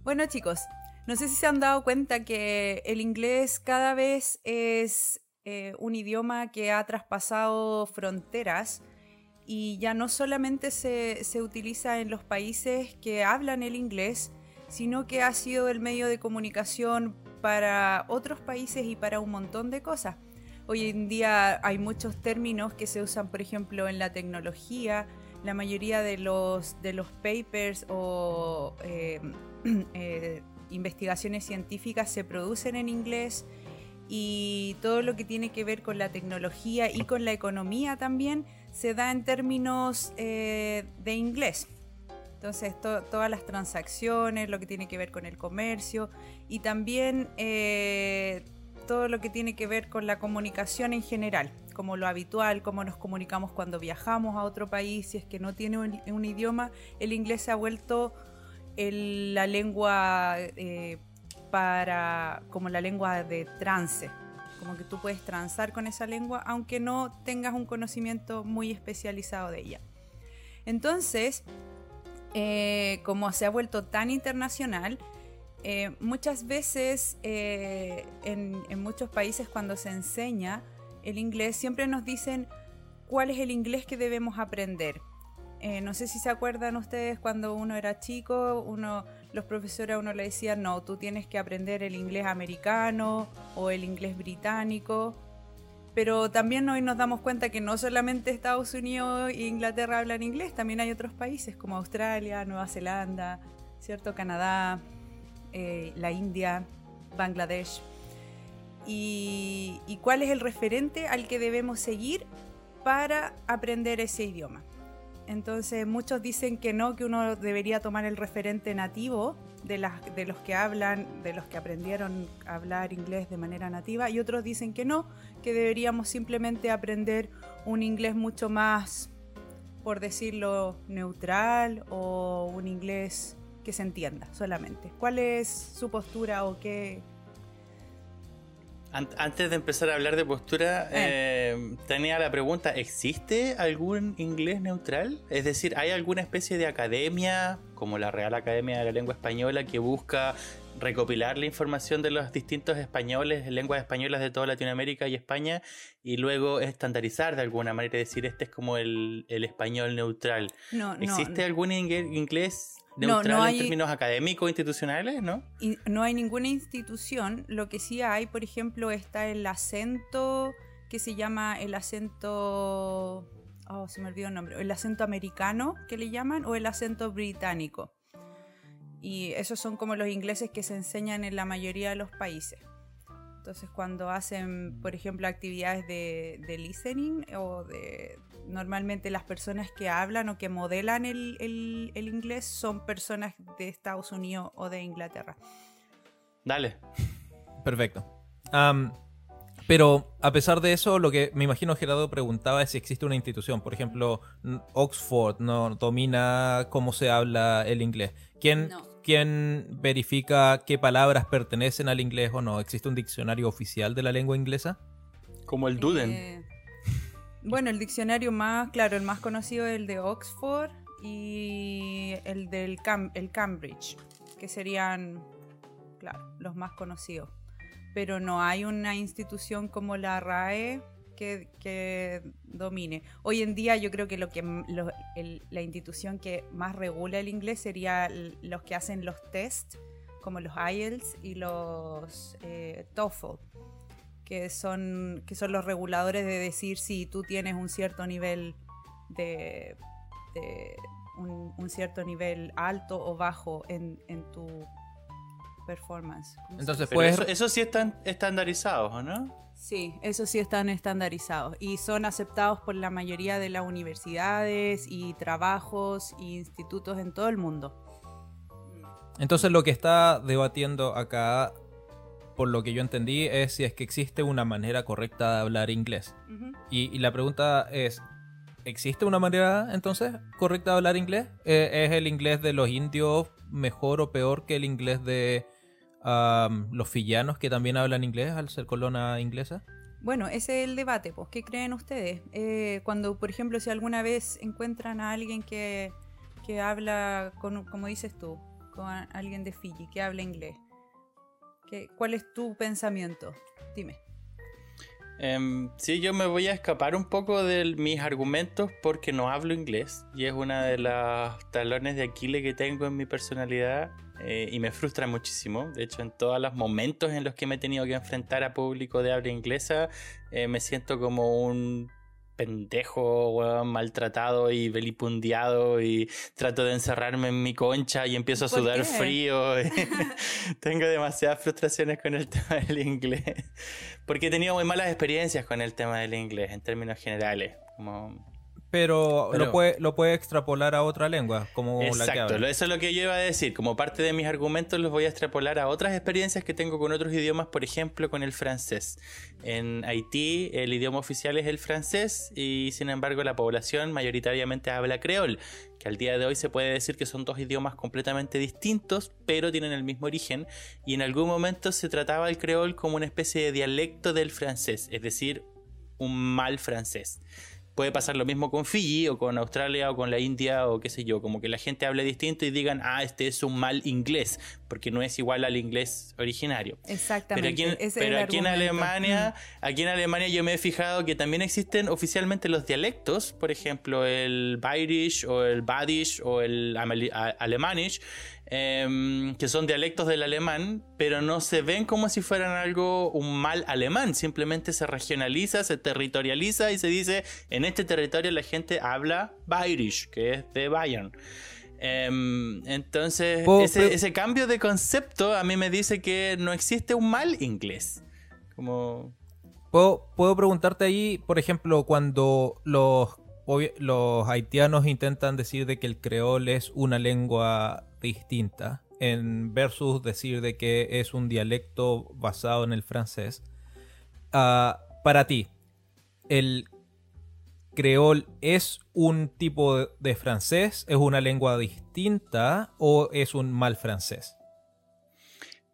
Bueno chicos, no sé si se han dado cuenta que el inglés cada vez es eh, un idioma que ha traspasado fronteras y ya no solamente se, utiliza en los países que hablan el inglés, sino que ha sido el medio de comunicación para otros países y para un montón de cosas. Hoy en día hay muchos términos que se usan, por ejemplo, en la tecnología. La mayoría de los, de los papers o eh, <clears throat> eh, investigaciones científicas se producen en inglés y todo lo que tiene que ver con la tecnología y con la economía también se da en términos eh, de inglés. Entonces, todas las transacciones, lo que tiene que ver con el comercio y también eh, todo lo que tiene que ver con la comunicación en general, como lo habitual, cómo nos comunicamos cuando viajamos a otro país, si es que no tiene un, idioma, el inglés se ha vuelto la lengua eh, para como la lengua de trance, como que tú puedes transar con esa lengua aunque no tengas un conocimiento muy especializado de ella. Entonces, eh, como se ha vuelto tan internacional, eh, muchas veces eh, en, muchos países cuando se enseña el inglés siempre nos dicen cuál es el inglés que debemos aprender. Eh, no sé si se acuerdan ustedes cuando uno era chico, uno, los profesores a uno le decían, no, tú tienes que aprender el inglés americano o el inglés británico. Pero también hoy nos damos cuenta que no solamente Estados Unidos e Inglaterra hablan inglés, también hay otros países como Australia, Nueva Zelanda, ¿cierto? Canadá, eh, la India, Bangladesh. Y, cuál es el referente al que debemos seguir para aprender ese idioma. Entonces muchos dicen que no, que uno debería tomar el referente nativo de, las, de los que hablan, de los que aprendieron a hablar inglés de manera nativa, y otros dicen que no, que deberíamos simplemente aprender un inglés mucho más, por decirlo, neutral o un inglés que se entienda solamente. ¿Cuál es su postura o qué? Antes de empezar a hablar de postura, eh. Eh, tenía la pregunta, ¿existe algún inglés neutral? Es decir, ¿hay alguna especie de academia, como la Real Academia de la Lengua Española, que busca recopilar la información de los distintos españoles, lenguas españolas de toda Latinoamérica y España, y luego estandarizar de alguna manera, decir, este es como el, español neutral. No, ¿Existe algún inglés neutral en términos académicos institucionales, ¿no? no hay ninguna institución. Lo que sí hay, por ejemplo, está el acento que se llama el acento. Oh, se me olvidó el nombre. El acento americano, que le llaman, o el acento británico. Y esos son como los ingleses que se enseñan en la mayoría de los países. Entonces, cuando hacen, por ejemplo, actividades de, de listening o de, normalmente las personas que hablan o que modelan el, el, inglés son personas de Estados Unidos o de Inglaterra. Dale. Perfecto. Pero a pesar de eso, lo que me imagino Gerardo preguntaba es si existe una institución. Por ejemplo, Oxford no domina cómo se habla el inglés. ¿Quién, ¿Quién verifica qué palabras pertenecen al inglés o no? ¿Existe un diccionario oficial de la lengua inglesa? Como el Duden. Eh, bueno, el diccionario más, claro, el más conocido es el de Oxford y el del el Cambridge, que serían, claro, los más conocidos. Pero no hay una institución como la RAE que, domine. Hoy en día yo creo que lo que la institución que más regula el inglés sería los que hacen los tests, como los IELTS y los eh, TOEFL que son, que son los reguladores de decir si tú tienes un cierto nivel de, un, cierto nivel alto o bajo en, tu performance. Entonces, pues eso, sí están estandarizados, ¿o no? Sí, eso sí están estandarizados y son aceptados por la mayoría de las universidades y trabajos e institutos en todo el mundo. Entonces lo que está debatiendo acá por lo que yo entendí, es si es que existe una manera correcta de hablar inglés. y, la pregunta es, ¿existe una manera entonces correcta de hablar inglés? ¿E, ¿Es el inglés de los indios mejor o peor que el inglés de los fillanos que también hablan inglés al ser colona inglesa? Bueno, ese es el debate, pues, ¿qué creen ustedes? Eh, cuando, por ejemplo, si alguna vez encuentran a alguien que, que habla, con, como dices tú, con alguien de Fiji, que habla inglés, ¿Cuál es tu pensamiento? Dime. Um, sí, yo me voy a escapar un poco de mis argumentos porque no hablo inglés y es una de las talones de Aquiles que tengo en mi personalidad eh, y me frustra muchísimo. De hecho, en todos los momentos en los que me he tenido que enfrentar a público de habla inglesa, eh, me siento como un pendejo, maltratado y belipundiado y trato de encerrarme en mi concha y empiezo a sudar frío. <laughs> <laughs> Tengo demasiadas frustraciones con el <laughs> tema del inglés. Porque he tenido muy malas experiencias con el tema del inglés en términos generales. Como Pero, lo, puede, lo puede extrapolar a otra lengua, como Exacto, la que habla. eso es lo que yo iba a decir. Como parte de mis argumentos los voy a extrapolar a otras experiencias que tengo con otros idiomas, por ejemplo con el francés. En Haití el idioma oficial es el francés y sin embargo la población mayoritariamente habla creol, que al día de hoy se puede decir que son dos idiomas completamente distintos, pero tienen el mismo origen y en algún momento se trataba el creol como una especie de dialecto del francés, es decir, un mal francés puede pasar lo mismo con Fiji o con Australia o con la India o qué sé yo, como que la gente hable distinto y digan, ah, este es un mal inglés, porque no es igual al inglés originario. Exactamente. Pero aquí, en Alemania, mm. aquí en Alemania yo me he fijado que también existen oficialmente los dialectos, por ejemplo, el Bayerisch o el Badisch o el Alemanisch, Em, que son dialectos del alemán, pero no se ven como si fueran algo, un mal alemán, simplemente se regionaliza, se territorializa y se dice, en este territorio la gente habla Bayerisch, que es de Bayern. Em, entonces, ese, cambio de concepto a mí me dice que no existe un mal inglés. Como... ¿Puedo, puedo preguntarte ahí, por ejemplo, cuando los, los haitianos intentan decir de que el creol es una lengua distinta en versus decir de que es un dialecto basado en el francés. Ah, para ti, ¿el creol es un tipo de francés? ¿Es una lengua distinta o es un mal francés?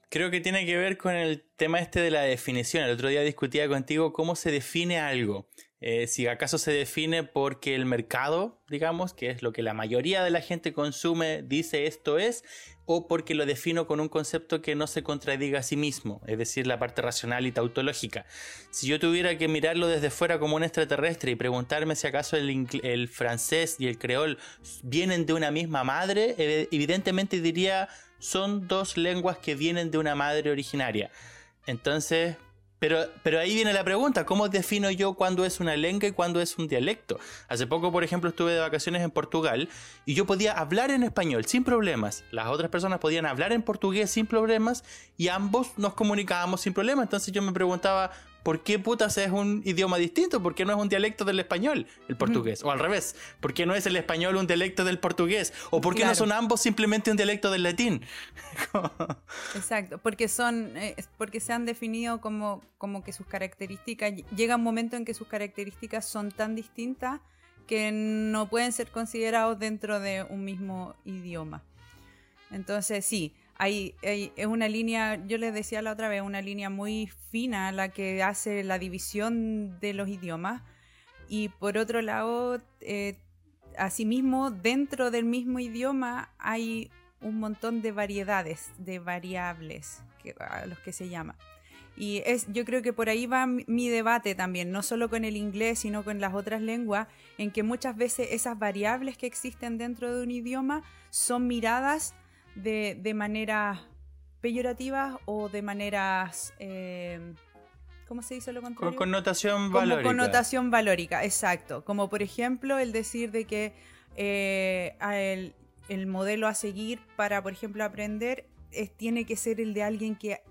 Creo que tiene que ver con el tema este de la definición. El otro día discutía contigo cómo se define algo. Eh, si acaso se define porque el mercado, digamos, que es lo que la mayoría de la gente consume, dice esto es, o porque lo defino con un concepto que no se contradiga a sí mismo, es decir, la parte racional y tautológica. Si yo tuviera que mirarlo desde fuera como un extraterrestre y preguntarme si acaso el, el francés y el creol vienen de una misma madre, evidentemente diría son dos lenguas que vienen de una madre originaria. Entonces, pero, pero ahí viene la pregunta, ¿cómo defino yo cuándo es una lengua y cuándo es un dialecto? Hace poco, por ejemplo, estuve de vacaciones en Portugal y yo podía hablar en español sin problemas. Las otras personas podían hablar en portugués sin problemas y ambos nos comunicábamos sin problemas. Entonces yo me preguntaba, ¿por qué putas es un idioma distinto? ¿Por qué no es un dialecto del español, el portugués? O al revés, ¿por qué no es el español un dialecto del portugués? ¿O por qué no son ambos simplemente un dialecto del latín? <laughs> Exacto, porque son, eh, porque se han definido como, como que sus características, llega un momento en que sus características son tan distintas que no pueden ser considerados dentro de un mismo idioma. Entonces, sí, hay, es una línea, yo les decía la otra vez, una línea muy fina la que hace la división de los idiomas. Y por otro lado, eh, asimismo, dentro del mismo idioma hay un montón de variedades, de variables, que, a los que se llama. Y es, yo creo que por ahí va mi debate también, no solo con el inglés, sino con las otras lenguas, en que muchas veces esas variables que existen dentro de un idioma son miradas de, de maneras peyorativas o de maneras... Eh, ¿Cómo se dice lo contrario? Con connotación valórica. Como connotación valórica, exacto. Como por ejemplo el decir de que eh, el, el, modelo a seguir para, por ejemplo, aprender es, tiene que ser el de alguien que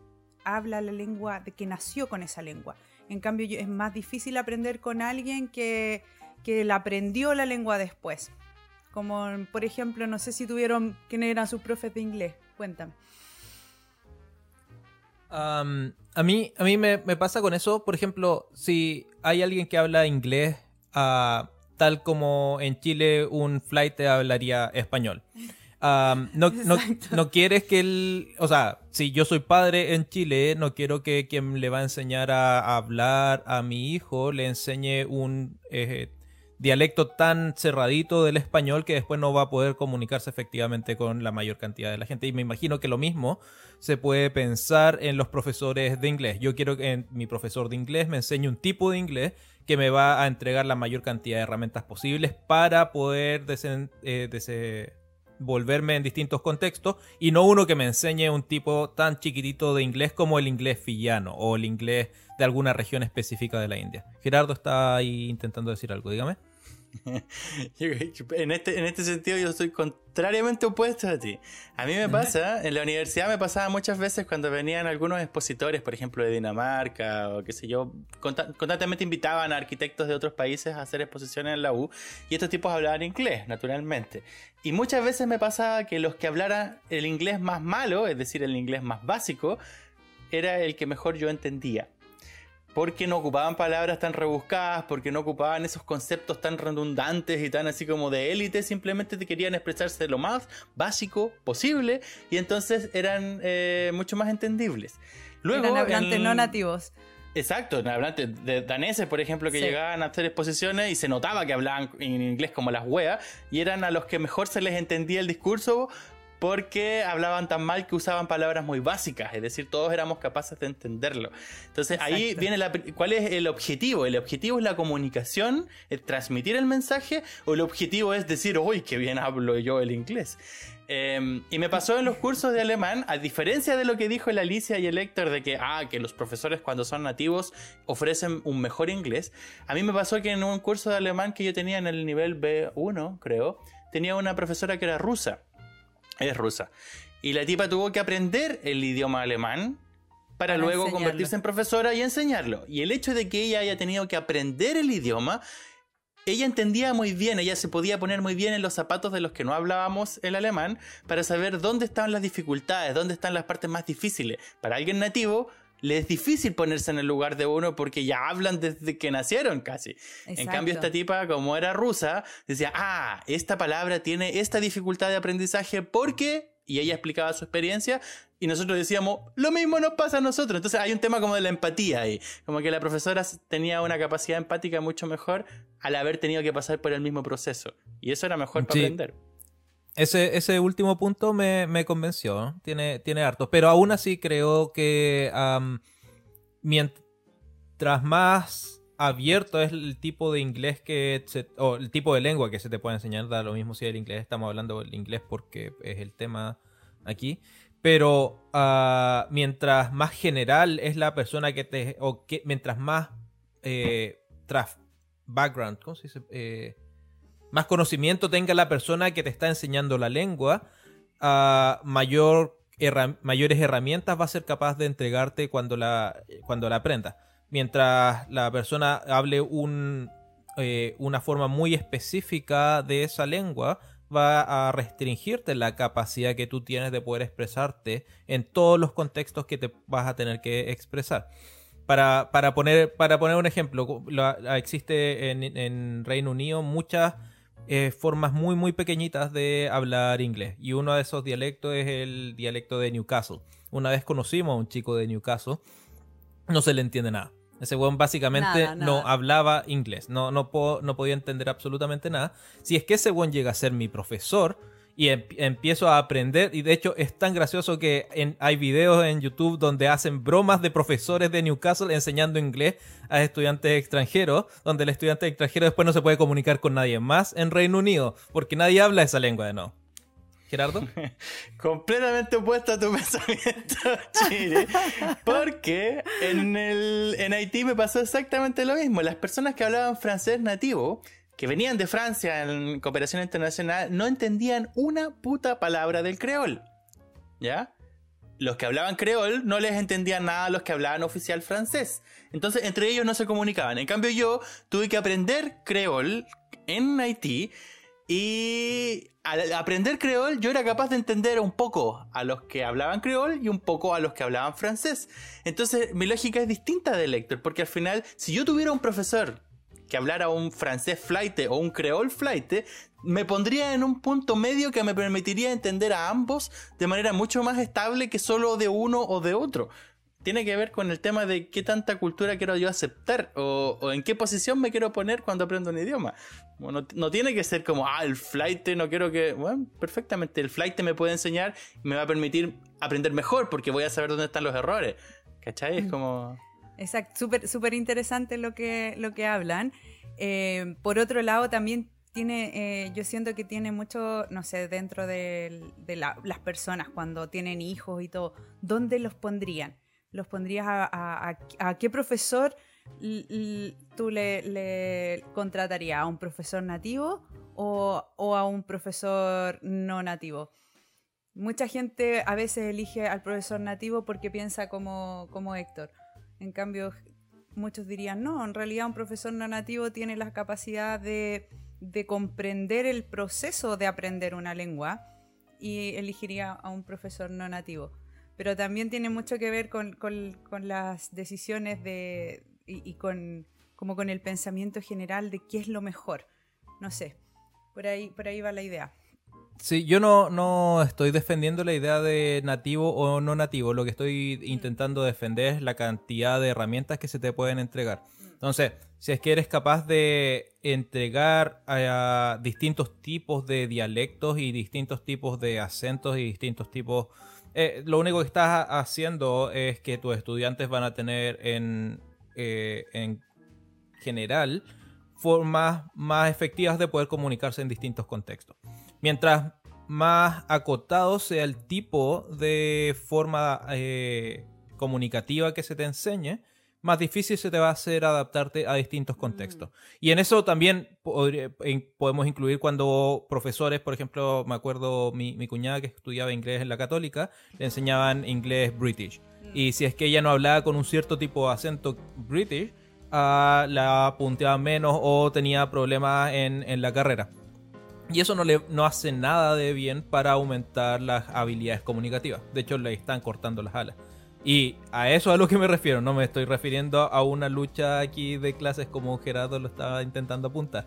habla la lengua, de que nació con esa lengua. En cambio, es más difícil aprender con alguien que, que la aprendió la lengua después. Como, por ejemplo, no sé si tuvieron quién eran sus profes de inglés. Cuéntame. a mí, a mí me, pasa con eso, por ejemplo, si hay alguien que habla inglés, uh, tal como en Chile un flight hablaría español. no, no, no, quieres que él, o sea, si yo soy padre en Chile, no quiero que quien le va a enseñar a, hablar a mi hijo le enseñe un eh, dialecto tan cerradito del español que después no va a poder comunicarse efectivamente con la mayor cantidad de la gente. Y me imagino que lo mismo se puede pensar en los profesores de inglés. Yo quiero que mi profesor de inglés me enseñe un tipo de inglés que me va a entregar la mayor cantidad de herramientas posibles para poder eh, desenvolverme en distintos contextos y no uno que me enseñe un tipo tan chiquitito de inglés como el inglés fillano o el inglés de alguna región específica de la India. Gerardo está ahí intentando decir algo, dígame. <laughs> en, este, en este sentido yo soy contrariamente opuesto a ti. A mí me pasa, en la universidad me pasaba muchas veces cuando venían algunos expositores, por ejemplo, de Dinamarca o qué sé yo, constantemente invitaban a arquitectos de otros países a hacer exposiciones en la U y estos tipos hablaban inglés, naturalmente. Y muchas veces me pasaba que los que hablaran el inglés más malo, es decir, el inglés más básico, era el que mejor yo entendía porque no ocupaban palabras tan rebuscadas, porque no ocupaban esos conceptos tan redundantes y tan así como de élite, simplemente te querían expresarse lo más básico posible y entonces eran eh, mucho más entendibles. Luego, eran hablantes no nativos. Exacto, hablantes de daneses, por ejemplo, que llegaban a hacer exposiciones y se notaba que hablaban en inglés como las weas y eran a los que mejor se les entendía el discurso porque hablaban tan mal que usaban palabras muy básicas, es decir, todos éramos capaces de entenderlo. Entonces ahí viene la, cuál es el objetivo. El objetivo es la comunicación, el transmitir el mensaje, o el objetivo es decir, uy, qué bien hablo yo el inglés. Em, y me pasó en los cursos de alemán, a diferencia de lo que dijo la Alicia y el Héctor de que, ah, que los profesores cuando son nativos ofrecen un mejor inglés, a mí me pasó que en un curso de alemán que yo tenía en el nivel B1, creo, tenía una profesora que era rusa es rusa. Y la tipa tuvo que aprender el idioma alemán para, luego convertirse en profesora y enseñarlo. Y el hecho de que ella haya tenido que aprender el idioma, ella entendía muy bien, ella se podía poner muy bien en los zapatos de los que no hablábamos el alemán para saber dónde estaban las dificultades, dónde están las partes más difíciles. Para alguien nativo, le es difícil ponerse en el lugar de uno porque ya hablan desde que nacieron casi. En cambio, esta tipa, como era rusa, decía, ah, esta palabra tiene esta dificultad de aprendizaje porque... Y ella explicaba su experiencia y nosotros decíamos, lo mismo nos pasa a nosotros. Entonces hay un tema como de la empatía ahí. Como que la profesora tenía una capacidad empática mucho mejor al haber tenido que pasar por el mismo proceso. Y eso era mejor para aprender. Ese, ese último punto me, convenció, tiene, tiene harto, pero aún así creo que mientras más abierto es el tipo de inglés que o el tipo de lengua que se te puede enseñar, da lo mismo si el inglés, estamos hablando del inglés porque es el tema aquí, pero ah, mientras más general es la persona que te, o que, mientras más eh, background, ¿cómo se dice? Eh, más conocimiento tenga la persona que te está enseñando la lengua, mayor mayores herramientas va a ser capaz de entregarte cuando la, cuando la aprenda. Mientras la persona hable un, eh, una forma muy específica de esa lengua, va a restringirte la capacidad que tú tienes de poder expresarte en todos los contextos que te vas a tener que expresar. Para, poner, para poner un ejemplo, existe en, en Reino Unido muchas eh, formas muy muy pequeñitas de hablar inglés. Y uno de esos dialectos es el dialecto de Newcastle. Una vez conocimos a un chico de Newcastle, no se le entiende nada. Ese weón básicamente no hablaba inglés, no, no, no podía entender absolutamente nada. Si es que ese weón llega a ser mi profesor, y empiezo a aprender. Y de hecho es tan gracioso que hay videos en YouTube donde hacen bromas de profesores de Newcastle enseñando inglés a estudiantes extranjeros, donde el estudiante extranjero después no se puede comunicar con nadie más en Reino Unido, porque nadie habla esa lengua de no. Gerardo. <laughs> Completamente opuesto a tu <laughs> pensamiento, Chile. Porque en, el, en Haití me pasó exactamente lo mismo. Las personas que hablaban francés nativo que venían de Francia en cooperación internacional no entendían una puta palabra del creol. ¿Ya? Los que hablaban creol no les entendían nada a los que hablaban oficial francés. Entonces, entre ellos no se comunicaban. En cambio, yo tuve que aprender creol en Haití y al aprender creol yo era capaz de entender un poco a los que hablaban creol y un poco a los que hablaban francés. Entonces mi lógica es distinta de Héctor, porque al final si yo tuviera un profesor que hablara un francés flight o un creol flight, me pondría en un punto medio que me permitiría entender a ambos de manera mucho más estable que solo de uno o de otro. Tiene que ver con el tema de qué tanta cultura quiero yo aceptar o, en qué posición me quiero poner cuando aprendo un idioma. Bueno, no tiene que ser como, ah, el flight no quiero que... Bueno, perfectamente, el flight me puede enseñar y me va a permitir aprender mejor porque voy a saber dónde están los errores. ¿Cachai? Es mm. como... Exacto, súper super interesante lo que, lo que hablan. Eh, por otro lado, también tiene, eh, yo siento que tiene mucho, no sé, dentro de, las personas cuando tienen hijos y todo, ¿dónde los pondrían? ¿Los pondrías a, qué profesor tú le, contratarías a un profesor nativo o, a un profesor no nativo. Mucha gente a veces elige al profesor nativo porque piensa como, como Héctor. En cambio, muchos dirían, no, en realidad un profesor no nativo tiene la capacidad de, comprender el proceso de aprender una lengua y elegiría a un profesor no nativo. Pero también tiene mucho que ver con, las decisiones de, y, con, como con el pensamiento general de qué es lo mejor. No sé, por ahí, por ahí va la idea. Sí, yo no, no estoy defendiendo la idea de nativo o no nativo. Lo que estoy mm. intentando defender es la cantidad de herramientas que se te pueden entregar. Entonces, si es que eres capaz de entregar a distintos tipos de dialectos y distintos tipos de acentos y distintos tipos... Eh, lo único que estás haciendo es que tus estudiantes van a tener en, eh, en general formas más efectivas de poder comunicarse en distintos contextos. Mientras más acotado sea el tipo de forma eh, comunicativa que se te enseñe, más difícil se te va a hacer adaptarte a distintos contextos. Mm. Y en eso también podemos incluir cuando profesores, por ejemplo, me acuerdo mi, mi, cuñada que estudiaba inglés en la católica, le enseñaban inglés british. Mm. Y si es que ella no hablaba con un cierto tipo de acento british, uh, la punteaba menos o tenía problemas en, en la carrera. Y eso no, le, no hace nada de bien para aumentar las habilidades comunicativas. De hecho, le están cortando las alas. Y a eso es a lo que me refiero. No me estoy refiriendo a una lucha aquí de clases como Gerardo lo estaba intentando apuntar.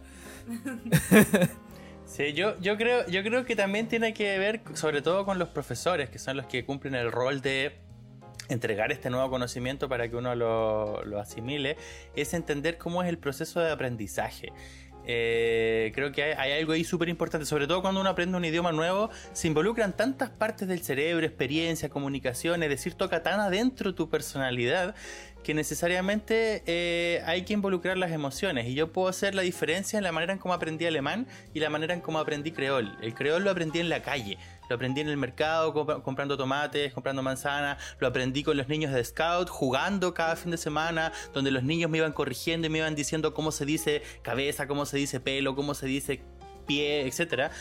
Sí, yo, yo, creo, yo creo que también tiene que ver sobre todo con los profesores, que son los que cumplen el rol de entregar este nuevo conocimiento para que uno lo, lo asimile, es entender cómo es el proceso de aprendizaje. Eh, creo que hay, algo ahí súper importante, sobre todo cuando uno aprende un idioma nuevo, se involucran tantas partes del cerebro, experiencia, comunicación, es decir, toca tan adentro tu personalidad que necesariamente eh, hay que involucrar las emociones. Y yo puedo hacer la diferencia en la manera en cómo aprendí alemán y la manera en cómo aprendí creol. El creol lo aprendí en la calle. Lo aprendí en el mercado comprando tomates, comprando manzanas. Lo aprendí con los niños de Scout, jugando cada fin de semana, donde los niños me iban corrigiendo y me iban diciendo cómo se dice cabeza, cómo se dice pelo, cómo se dice pie, etc.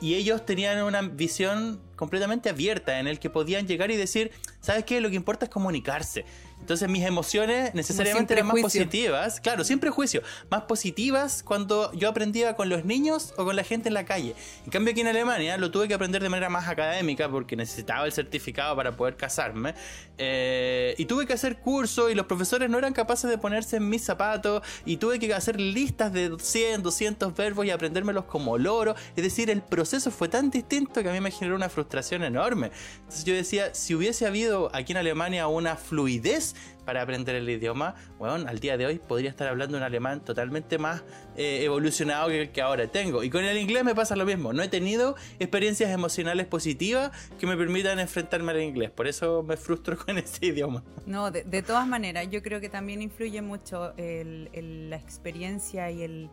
Y ellos tenían una visión completamente abierta en el que podían llegar y decir, ¿sabes qué? Lo que importa es comunicarse. Entonces mis emociones necesariamente eran más positivas, claro, siempre juicio, más positivas cuando yo aprendía con los niños o con la gente en la calle. En cambio aquí en Alemania lo tuve que aprender de manera más académica porque necesitaba el certificado para poder casarme. Eh, y tuve que hacer cursos y los profesores no eran capaces de ponerse en mis zapatos y tuve que hacer listas de 100, 200 verbos y aprendérmelos como loro. Es decir, el proceso fue tan distinto que a mí me generó una frustración enorme. Entonces yo decía, si hubiese habido aquí en Alemania una fluidez para aprender el idioma, bueno, al día de hoy podría estar hablando un alemán totalmente más eh, evolucionado que el que ahora tengo. Y con el inglés me pasa lo mismo. No he tenido experiencias emocionales positivas que me permitan enfrentarme al inglés. Por eso me frustro <laughs> con ese idioma. No, de, todas maneras, yo creo que también influye mucho la experiencia y el...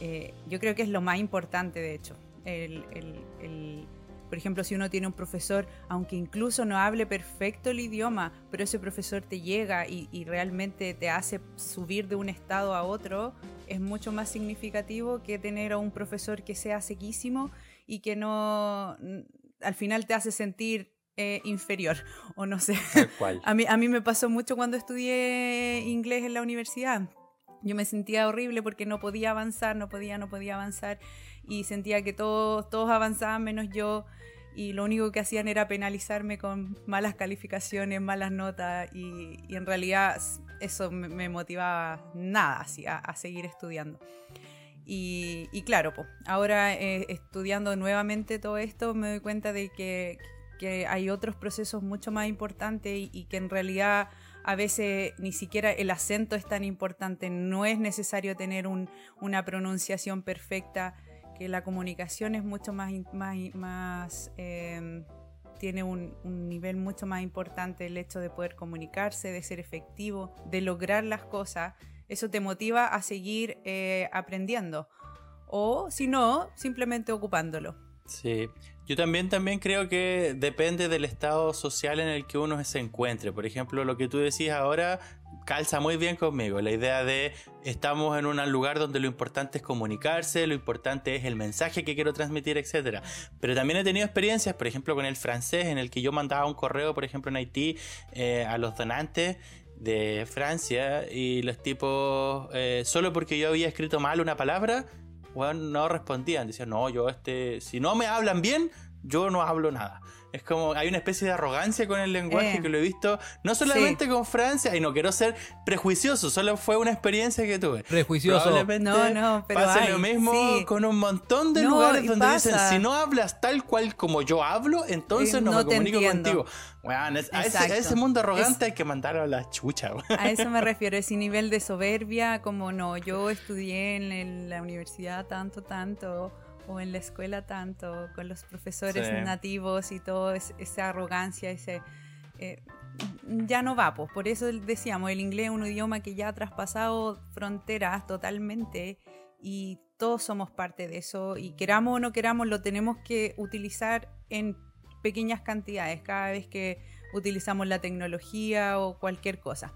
Eh, yo creo que es lo más importante, de hecho. el por ejemplo, si uno tiene un profesor, aunque incluso no hable perfecto el idioma, pero ese profesor te llega y, realmente te hace subir de un estado a otro, es mucho más significativo que tener a un profesor que sea sequísimo y que no al final te hace sentir eh, inferior o no sé. <laughs> a, mí, a mí me pasó mucho cuando estudié inglés en la universidad. Yo me sentía horrible porque no podía avanzar, no podía, no podía avanzar y sentía que todos, todos avanzaban menos yo y lo único que hacían era penalizarme con malas calificaciones, malas notas y, en realidad eso me, motivaba nada así, a, seguir estudiando. Y, claro, pues, ahora eh, estudiando nuevamente todo esto me doy cuenta de que, que hay otros procesos mucho más importantes y, que en realidad a veces ni siquiera el acento es tan importante, no es necesario tener un, una pronunciación perfecta que la comunicación es mucho más, em, tiene un, nivel mucho más importante el hecho de poder comunicarse, de ser efectivo, de lograr las cosas. Eso te motiva a seguir eh, aprendiendo. O si no, simplemente ocupándolo. Sí, Yo también, también creo que depende del estado social en el que uno se encuentre. Por ejemplo, lo que tú decís ahora calza muy bien conmigo. La idea de estamos en un lugar donde lo importante es comunicarse, lo importante es el mensaje que quiero transmitir, etc. Pero también he tenido experiencias, por ejemplo, con el francés, en el que yo mandaba un correo, por ejemplo, en Haití, eh, a los donantes de Francia y los tipos, eh, solo porque yo había escrito mal una palabra, bueno, no respondían. Decían, no, yo este, si no me hablan bien, yo no hablo nada. Es como, hay una especie de arrogancia con el lenguaje Eh. que lo he visto, no solamente con Francia, y no quiero ser prejuicioso, solo fue una experiencia que tuve. Prejuicioso. Probablemente No, no, pero pasa hay, lo mismo sí. con un montón de No, lugares donde dicen, pasa. si no hablas tal cual como yo hablo, entonces Eh, no, no me comunico entiendo. contigo. Weón, es- a, ese, a ese mundo arrogante Es- hay que mandarlo a la chucha. A eso me <laughs> refiero, ese nivel de soberbia, como no, yo estudié en el- la universidad tanto, tanto, o en la escuela tanto, con los profesores Sí. nativos y todo, es- esa arrogancia, ese... eh, ya no va, pues por eso decíamos, el inglés es un idioma que ya ha traspasado fronteras totalmente y todos somos parte de eso y queramos o no queramos lo tenemos que utilizar en pequeñas cantidades cada vez que utilizamos la tecnología o cualquier cosa.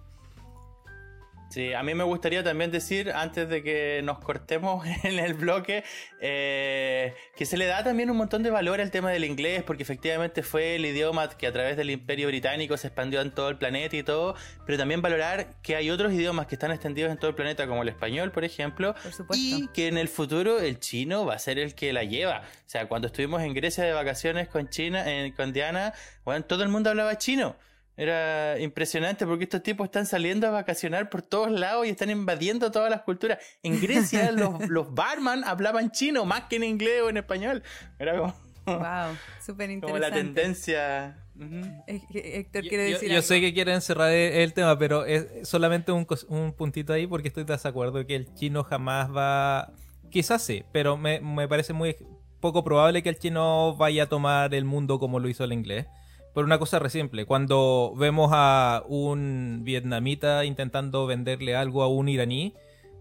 Sí, a mí me gustaría también decir, antes de que nos cortemos <laughs> en el bloque, eh, que se le da también un montón de valor al tema del inglés, porque efectivamente fue el idioma que a través del imperio británico se expandió en todo el planeta y todo, pero también valorar que hay otros idiomas que están extendidos en todo el planeta, como el español, por ejemplo, Por y que en el futuro el chino va a ser el que la lleva. O sea, cuando estuvimos en Grecia de vacaciones con China, eh, con Diana, bueno, todo el mundo hablaba chino. Era impresionante porque estos tipos están saliendo a vacacionar por todos lados y están invadiendo todas las culturas. En Grecia <laughs> los, los barman hablaban chino más que en inglés o en español. Era como, Wow, <laughs> súper como la interesante. tendencia. Héctor Yo, quiere yo- decir yo algo. sé que quieren cerrar el, el tema, pero es solamente un, un puntito ahí porque estoy de desacuerdo que el chino jamás va... Quizás sí, pero me, me parece muy poco probable que el chino vaya a tomar el mundo como lo hizo el inglés. Por una cosa re simple, cuando vemos a un vietnamita intentando venderle algo a un iraní,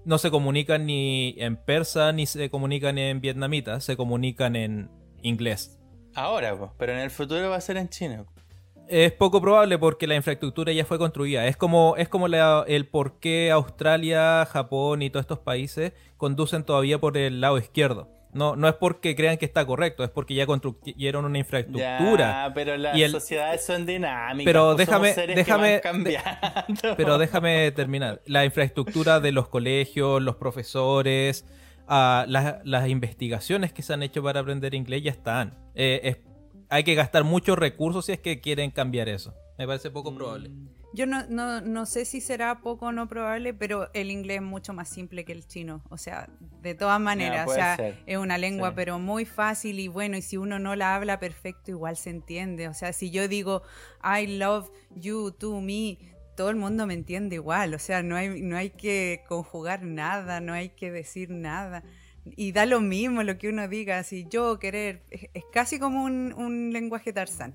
no se comunican ni en persa ni se comunican en vietnamita, se comunican en inglés. Ahora, pues, pero en el futuro va a ser en chino. Es poco probable porque la infraestructura ya fue construida. Es como, es como la- el por qué Australia, Japón y todos estos países conducen todavía por el lado izquierdo. No, no es porque crean que está correcto, es porque ya construyeron una infraestructura. Ya, pero las Y el- sociedades son dinámicas. Pero pues, déjame- déjame-. Pero déjame terminar. La infraestructura de los colegios, los profesores, ah, las, las investigaciones que se han hecho para aprender inglés ya están. Eh, es- hay que gastar muchos recursos si es que quieren cambiar eso. Me parece poco probable. Yo no, no, no sé si será poco o no probable, pero el inglés es mucho más simple que el chino. O sea, de todas maneras, o sea, ser. es una lengua, Sí. pero muy fácil y bueno, y si uno no la habla perfecto, igual se entiende. O sea, si yo digo, I love you, to me, todo el mundo me entiende igual. O sea, no hay, no hay que conjugar nada, no hay que decir nada. Y da lo mismo lo que uno diga, si yo querer, es, es casi como un, un lenguaje tarzán.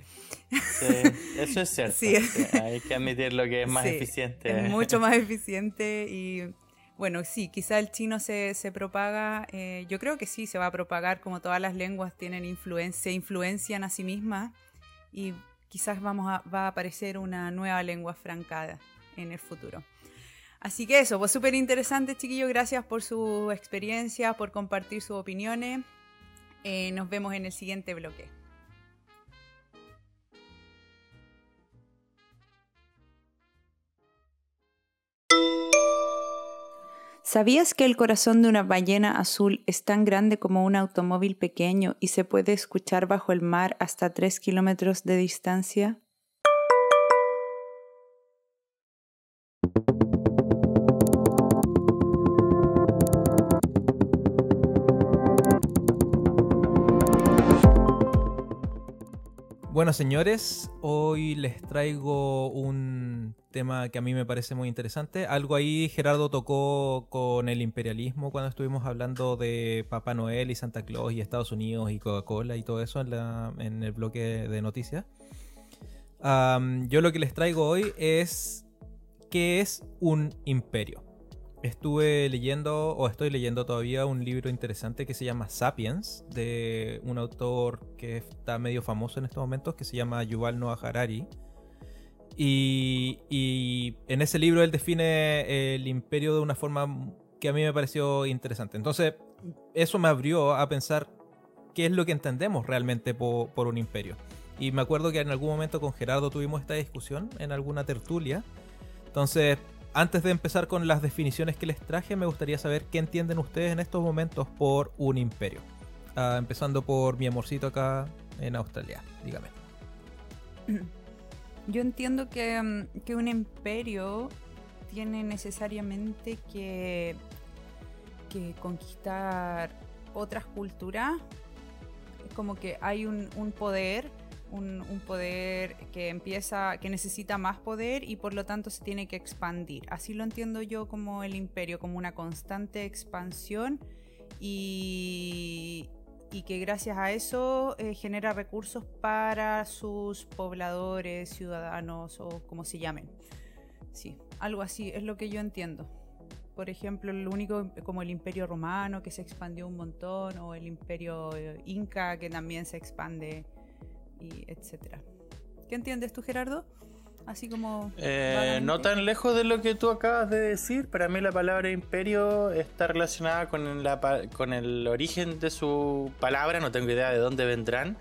Sí, eso es cierto. Sí. sí, hay que admitir lo que es más eficiente. Es mucho más eficiente y bueno, sí, quizá el chino se, se propaga, eh, yo creo que sí, se va a propagar como todas las lenguas tienen influencia, se influencian a sí mismas y quizás vamos a, va a aparecer una nueva lengua francada en el futuro. Así que eso, pues súper interesante, chiquillos. Gracias por su experiencia, por compartir sus opiniones. Eh, nos vemos en el siguiente bloque. ¿Sabías que el corazón de una ballena azul es tan grande como un automóvil pequeño y se puede escuchar bajo el mar hasta 3 kilómetros de distancia? Bueno, señores, hoy les traigo un tema que a mí me parece muy interesante. Algo ahí Gerardo tocó con el imperialismo cuando estuvimos hablando de Papá Noel y Santa Claus y Estados Unidos y Coca-Cola y todo eso en, el bloque de noticias. Yo lo que les traigo hoy es qué es un imperio. Estuve leyendo, o estoy leyendo todavía, un libro interesante que se llama Sapiens, de un autor que está medio famoso en estos momentos, que se llama Yuval Noah Harari. Y, en ese libro él define el imperio de una forma que a mí me pareció interesante. Entonces, eso me abrió a pensar qué es lo que entendemos realmente por, por un imperio. Y me acuerdo que en algún momento con Gerardo tuvimos esta discusión en alguna tertulia. Entonces, antes de empezar con las definiciones que les traje, me gustaría saber qué entienden ustedes en estos momentos por un imperio. Ah, empezando por mi amorcito acá en Australia, dígame. <clears throat> Yo entiendo que, mm, que un imperio tiene necesariamente que, que conquistar otras culturas. Como que hay un poder un, poder que empieza, que necesita más poder y por lo tanto se tiene que expandir. Así lo entiendo yo como el imperio, como una constante expansión y, y que gracias a eso eh, genera recursos para sus pobladores, ciudadanos o como se llamen. Sí, algo así es lo que yo entiendo. Por ejemplo, el único como el imperio romano que se expandió un montón o el imperio eh, inca que también se expande y etcétera. ¿Qué entiendes tú, Gerardo? Así como... Eh, no tan lejos de lo que tú acabas de decir. Para mí la palabra imperio está relacionada con, la, con el origen de su palabra. No tengo idea de dónde vendrán.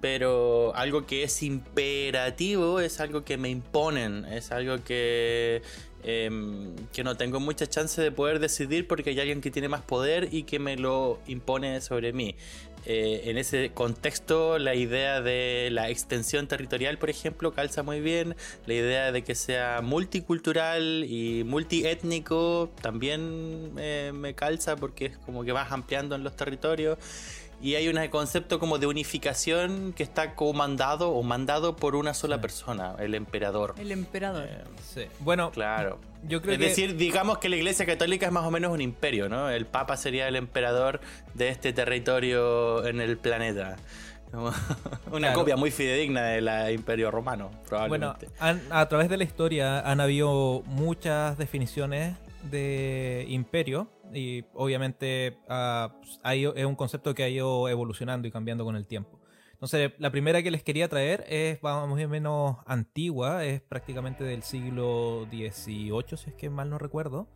Pero algo que es imperativo es algo que me imponen. Es algo que eh, que no tengo mucha chance de poder decidir porque hay alguien que tiene más poder y que me lo impone sobre mí. Eh, en ese contexto la idea de la extensión territorial, por ejemplo, calza muy bien. La idea de que sea multicultural y multiétnico también eh, me calza porque es como que vas ampliando en los territorios. Y hay un concepto como de unificación que está comandado o mandado por una sola sí. persona, el emperador. El emperador. Eh, sí. Bueno, claro. Yo creo es que... decir, digamos que la Iglesia Católica es más o menos un imperio, ¿no? El Papa sería el emperador de este territorio en el planeta. <laughs> Una claro. copia muy fidedigna del Imperio Romano, probablemente. Bueno, han, a través de la historia han habido muchas definiciones de imperio y obviamente uh, hay, es un concepto que ha ido evolucionando y cambiando con el tiempo. Entonces, la primera que les quería traer es más o menos antigua, es prácticamente del siglo XVIII, si es que mal no recuerdo.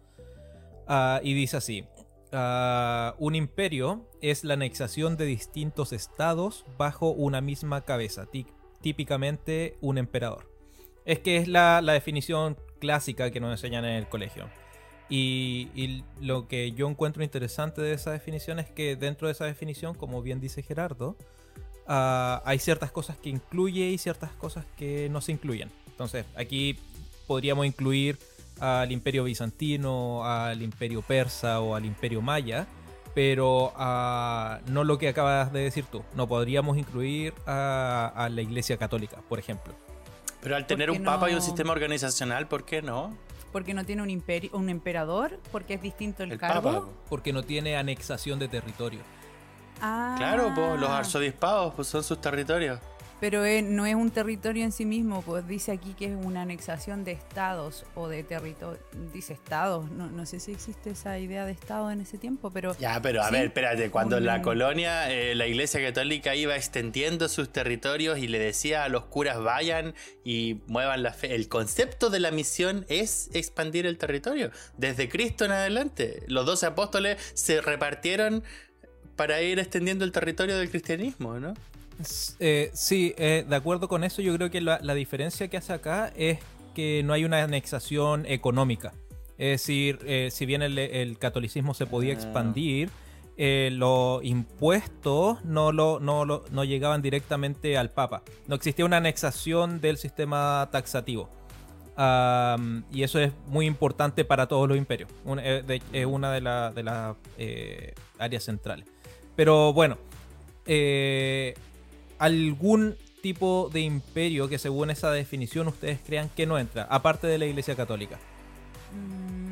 Uh, y dice así, uh, un imperio es la anexación de distintos estados bajo una misma cabeza, típicamente un emperador. Es que es la, la definición clásica que nos enseñan en el colegio. Y, y, lo que yo encuentro interesante de esa definición es que dentro de esa definición, como bien dice Gerardo, uh, hay ciertas cosas que incluye y ciertas cosas que no se incluyen. Entonces, aquí podríamos incluir al imperio bizantino, al imperio persa o al imperio maya, pero uh, no lo que acabas de decir tú. No podríamos incluir a, a la iglesia católica, por ejemplo. Pero al tener un no? papa y un sistema organizacional, ¿por qué no? Porque no tiene un imperio, un emperador, porque es distinto el, el cargo. Papa. Porque no tiene anexación de territorio. Ah. Claro, pues los arzobispados pues, son sus territorios. Pero eh, no es un territorio en sí mismo, pues dice aquí que es una anexación de estados o de territorio. Dice estados, no, no, sé si existe esa idea de estado en ese tiempo, pero. Ya, pero a ¿sí? ver, espérate, cuando en la colonia eh, la iglesia católica iba extendiendo sus territorios y le decía a los curas vayan y muevan la fe. El concepto de la misión es expandir el territorio. Desde Cristo en adelante, los doce apóstoles se repartieron para ir extendiendo el territorio del cristianismo, ¿no? Eh, sí, eh, de acuerdo con eso, yo creo que la, la, diferencia que hace acá es que no hay una anexación económica. Es decir, eh, si bien el, el, catolicismo se podía expandir, eh, los impuestos no, lo, no, lo, no llegaban directamente al Papa. No existía una anexación del sistema taxativo. Um, y eso es muy importante para todos los imperios. Es una de las de la, áreas centrales. Pero bueno, eh, algún tipo de imperio que según esa definición ustedes crean que no entra, aparte de la Iglesia Católica. Mm,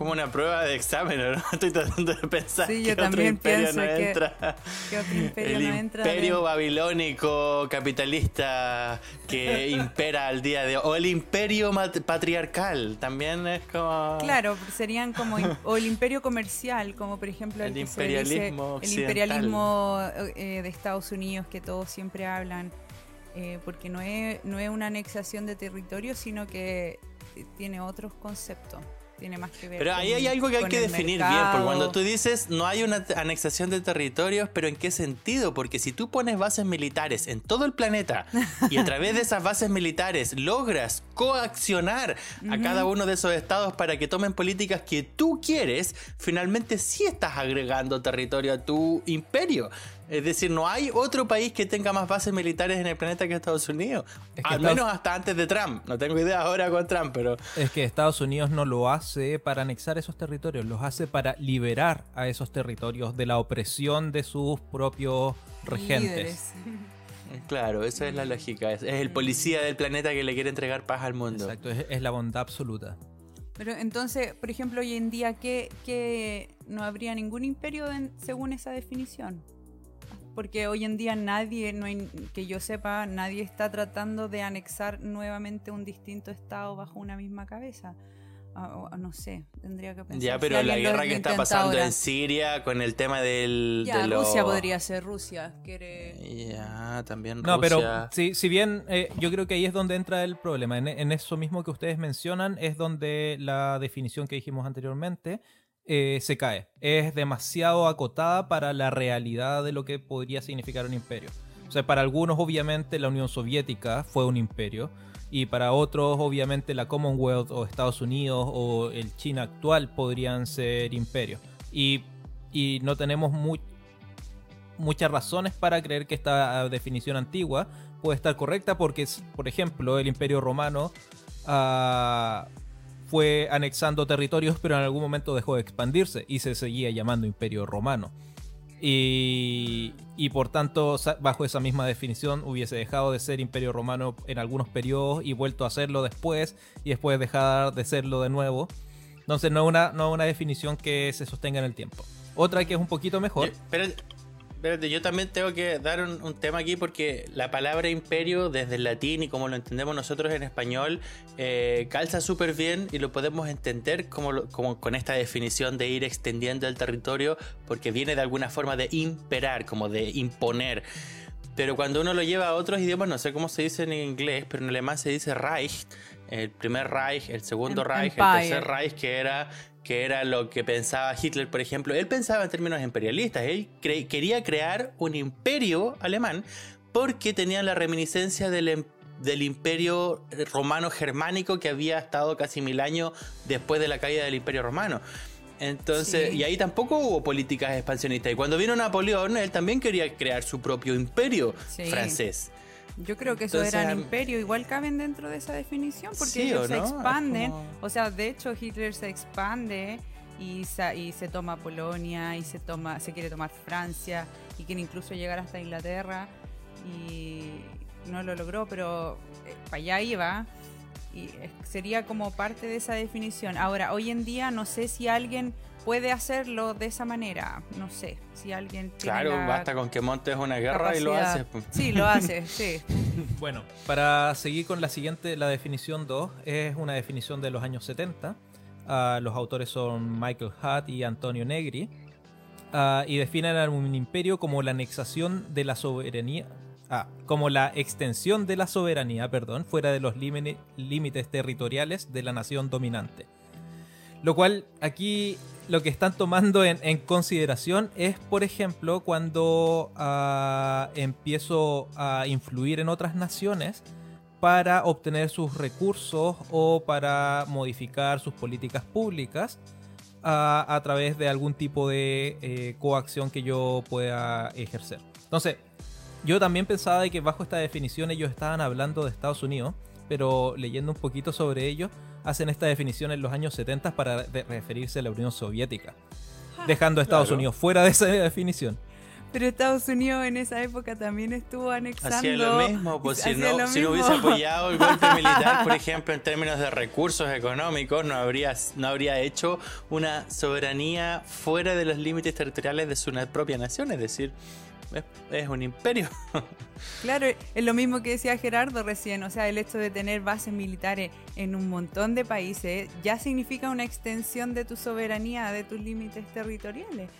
como una prueba de examen, ¿no? <laughs> Estoy tratando de pensar Sí, que yo otro también imperio no que- entra. ¿Qué otro <laughs> imperio El no entra? imperio de- babilónico capitalista que <laughs> impera al día de hoy. O el imperio patriarcal. También es como. Claro, serían como o el imperio comercial, como por ejemplo El que se dice- imperialismo el imperialismo eh, de Estados Unidos que todos siempre hablan, eh, porque no es no es una anexación de territorio, sino que eh, tiene otros conceptos, tiene más que ver. Pero ahí hay algo que hay que definir bien, porque cuando tú dices no hay una anexación de territorios, pero ¿en qué sentido? Porque si tú pones bases militares en todo el planeta y a través de esas bases militares logras coaccionar a cada uno de esos estados para que tomen políticas que tú quieres, finalmente sí estás agregando territorio a tu imperio. Es decir, no hay otro país que tenga más bases militares en el planeta que Estados Unidos. Es que Al Estados- menos hasta antes de Trump. No tengo idea ahora con Trump, pero... Es que Estados Unidos no lo hace para anexar esos territorios, los hace para liberar a esos territorios de la opresión de sus propios regentes. Líderes. <laughs> Claro, esa es la lógica. Es, el policía del planeta que le quiere entregar paz al mundo. Exacto, es, es la bondad absoluta. Pero entonces, por ejemplo, hoy en día, ¿qué, qué no habría ningún imperio en- según esa definición? Porque hoy en día nadie, no hay- que yo sepa, nadie está tratando de anexar nuevamente un distinto estado bajo una misma cabeza. Ah, o- no sé, tendría que pensar. Ya, si pero la alguien lo- guerra que está pasando ahora. en Siria con el tema del. Ya, de lo- Rusia podría ser, Rusia quiere... Ya, también No, Rusia. pero si, si bien eh, yo creo que ahí es donde entra el problema, en, en eso mismo que ustedes mencionan es donde la definición que dijimos anteriormente eh, se cae. Es demasiado acotada para la realidad de lo que podría significar un imperio. O sea, para algunos obviamente la Unión Soviética fue un imperio y para otros obviamente la Commonwealth o Estados Unidos o el China actual podrían ser imperios. Y, y no tenemos mu- muchas razones para creer que esta ah, definición antigua puede estar correcta porque, por ejemplo, el Imperio Romano ah, fue anexando territorios, pero en algún momento dejó de expandirse y se seguía llamando Imperio Romano. Y, y por tanto, bajo esa misma definición, hubiese dejado de ser Imperio Romano en algunos periodos y vuelto a hacerlo después, y después dejar de serlo de nuevo. Entonces, no es una, no una definición que se sostenga en el tiempo. Otra que es un poquito mejor. Yo- espérate, yo también tengo que dar un, un tema aquí porque la palabra imperio, desde el latín y como lo entendemos nosotros en español, eh, calza súper bien y lo podemos entender como, como con esta definición de ir extendiendo el territorio porque viene de alguna forma de imperar, como de imponer. Pero cuando uno lo lleva a otros idiomas, no sé cómo se dice en inglés, pero en alemán se dice Reich, el primer Reich, el segundo Em- Reich, el tercer Reich, que era, que era lo que pensaba Hitler, por ejemplo. Él pensaba en términos imperialistas, él cre- quería crear un imperio alemán porque tenía la reminiscencia del, em- del imperio romano germánico que había estado casi mil años después de la caída del imperio romano. Entonces, Sí. y ahí tampoco hubo políticas expansionistas. Y cuando vino Napoleón, él también quería crear su propio imperio Sí. francés. Yo creo que eso Entonces, eran imperio, igual caben dentro de esa definición, porque Sí, ellos ¿o se expanden. como- O sea, de hecho, Hitler se expande y, sa- y se toma Polonia y se toma, se quiere tomar Francia y quiere incluso llegar hasta Inglaterra y no lo logró, pero para allá iba y eh, sería como parte de esa definición. Ahora, hoy en día no sé si alguien puede hacerlo de esa manera, no sé, si alguien tiene Claro, la basta con que montes una guerra y lo capacidad. haces. pues. Sí, lo <laughs> hace, sí. <laughs> Bueno, para seguir con la siguiente, la definición 2, es una definición de los años 70. Ah, los autores son Michael Hutt y Antonio Negri. Ah, y definen a un imperio como la anexación de la soberanía. Ah, como la extensión de la soberanía, perdón, fuera de los límite- límites territoriales de la nación dominante. Lo cual aquí lo que están tomando en, consideración es, por ejemplo, cuando ah, empiezo a influir en otras naciones para obtener sus recursos o para modificar sus políticas públicas ah, a través de algún tipo de eh, coacción que yo pueda ejercer. Entonces, yo también pensaba de que bajo esta definición ellos estaban hablando de Estados Unidos, pero leyendo un poquito sobre ellos, hacen esta definición en los años 70 para de- referirse a la Unión Soviética, dejando a Estados Claro. Unidos fuera de esa definición. Pero Estados Unidos en esa época también estuvo anexando. Hacía lo mismo, pues <laughs> si no, si no hubiese apoyado el golpe militar, por <laughs> ejemplo, en términos de recursos económicos, no habría, no habría hecho una soberanía fuera de los límites territoriales de su propia nación, es decir, es, un imperio. <laughs> Claro, es lo mismo que decía Gerardo recién, o sea, el hecho de tener bases militares en un montón de países ya significa una extensión de tu soberanía, de tus límites territoriales.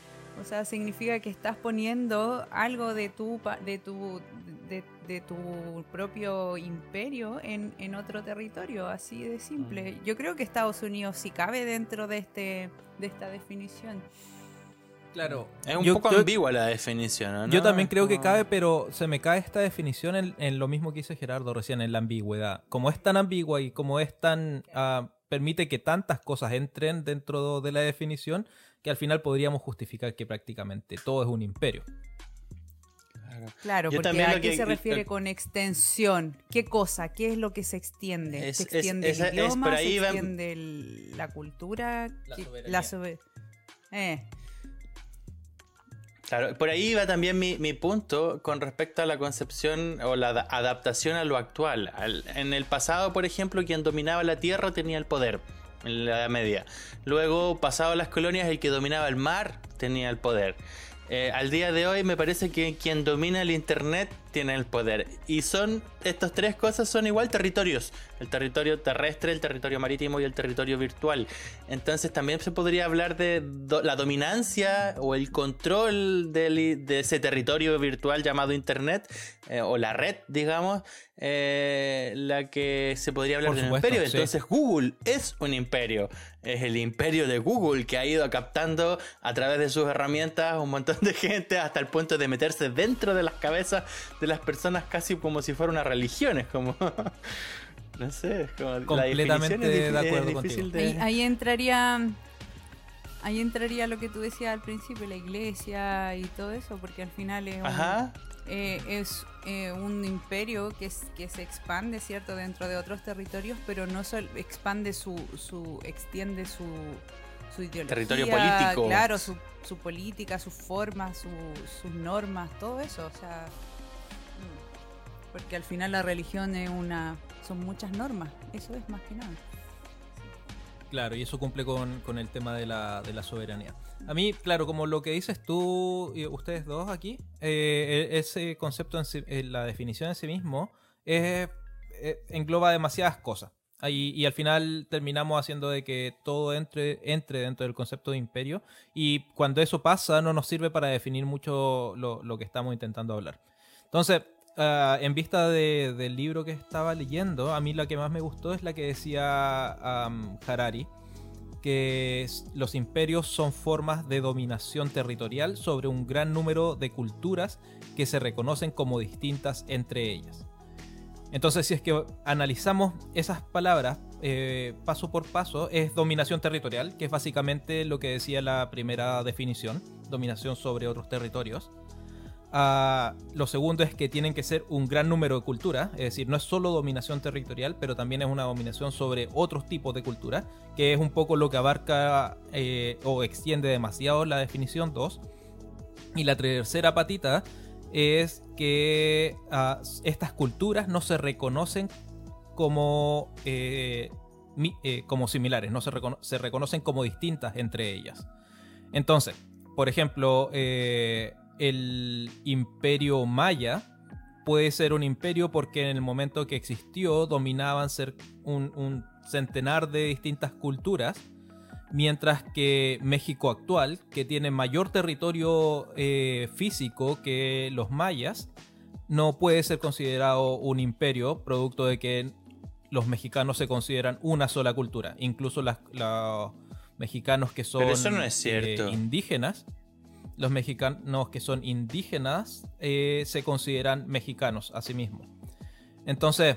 O sea, significa que estás poniendo algo de tu, de tu, de, tu propio imperio en, en, otro territorio, así de simple. Yo creo que Estados Unidos sí cabe dentro de, este, de esta definición. Claro. Es un poco ambigua la definición, Yo también creo que cabe, pero se me cae esta definición en, lo mismo que dice Gerardo recién, en la ambigüedad. Como es tan ambigua y como es tan... Ah, permite que tantas cosas entren dentro de la definición, que al final podríamos justificar que prácticamente todo es un imperio. Claro, porque ¿a qué se refiere con extensión? ¿Qué cosa? ¿Qué es lo que se extiende? ¿Se extiende el idioma? ¿Se extiende la cultura? La soberanía. Eh. Claro, por ahí va también mi, mi, punto con respecto a la concepción o la adaptación a lo actual. en el pasado, por ejemplo, quien dominaba la tierra tenía el poder en la Edad Media. Luego, pasado las colonias, el que dominaba el mar tenía el poder. Eh, al día de hoy me parece que quien domina el Internet tiene el poder. Y son, estas tres cosas son igual territorios. El territorio terrestre, el territorio marítimo y el territorio virtual. Entonces también se podría hablar de la dominancia o el control de, ese territorio virtual llamado Internet eh, o la red, digamos, eh, la que se podría hablar de un imperio. Entonces Google es un imperio. Es el imperio de Google que ha ido captando a través de sus herramientas un montón de <laughs> gente hasta el punto de meterse dentro de las cabezas de las personas casi como si fuera una religión. Es como. <laughs> no sé, es como. Completamente de acuerdo Ahí, entraría. Ahí entraría lo que tú decías al principio, la iglesia y todo eso, porque al final es un, eh, es, eh, un imperio que, es, que se expande, ¿cierto?, dentro de otros territorios, pero no solo expande su, su extiende su, su ideología. Territorio político. Claro, su, su política, sus formas, sus normas, todo eso, o sea porque al final la religión es una son muchas normas, eso es más que nada. Claro, y eso cumple con, el tema de la, de la, soberanía. A mí, claro, como lo que dices tú y ustedes dos aquí, eh, e, ese concepto, en eh, la definición en sí mismo, eh, engloba demasiadas cosas. y al final terminamos haciendo de que todo entre, entre dentro del concepto de imperio. Y cuando eso pasa, no nos sirve para definir mucho lo, lo que estamos intentando hablar. Entonces, Ah, en vista del libro que estaba leyendo, a mí la que más me gustó es la que decía Harari, que los imperios son formas de dominación territorial sobre un gran número de culturas que se reconocen como distintas entre ellas. Entonces, si es que analizamos esas palabras eh, paso por paso, es dominación territorial, que es básicamente lo que decía la primera definición, dominación sobre otros territorios. Uh, lo segundo es que tienen que ser un gran número de culturas, es decir, no es solo dominación territorial, pero también es una dominación sobre otros tipos de cultura, que es un poco lo que abarca eh, o extiende demasiado la definición 2. Y la tercera patita es que ah, estas culturas no se reconocen como, eh, eh, como similares, no se, se, reconocen como distintas entre ellas. Entonces, por ejemplo, el imperio maya puede ser un imperio porque en el momento que existió dominaban ser un, centenar de distintas culturas, mientras que México actual, que tiene mayor territorio eh, físico que los mayas, no puede ser considerado un imperio, producto de que los mexicanos se consideran una sola cultura. Incluso los mexicanos que son eh, indígenas los mexicanos que son indígenas eh, se consideran mexicanos a sí mismos. Entonces,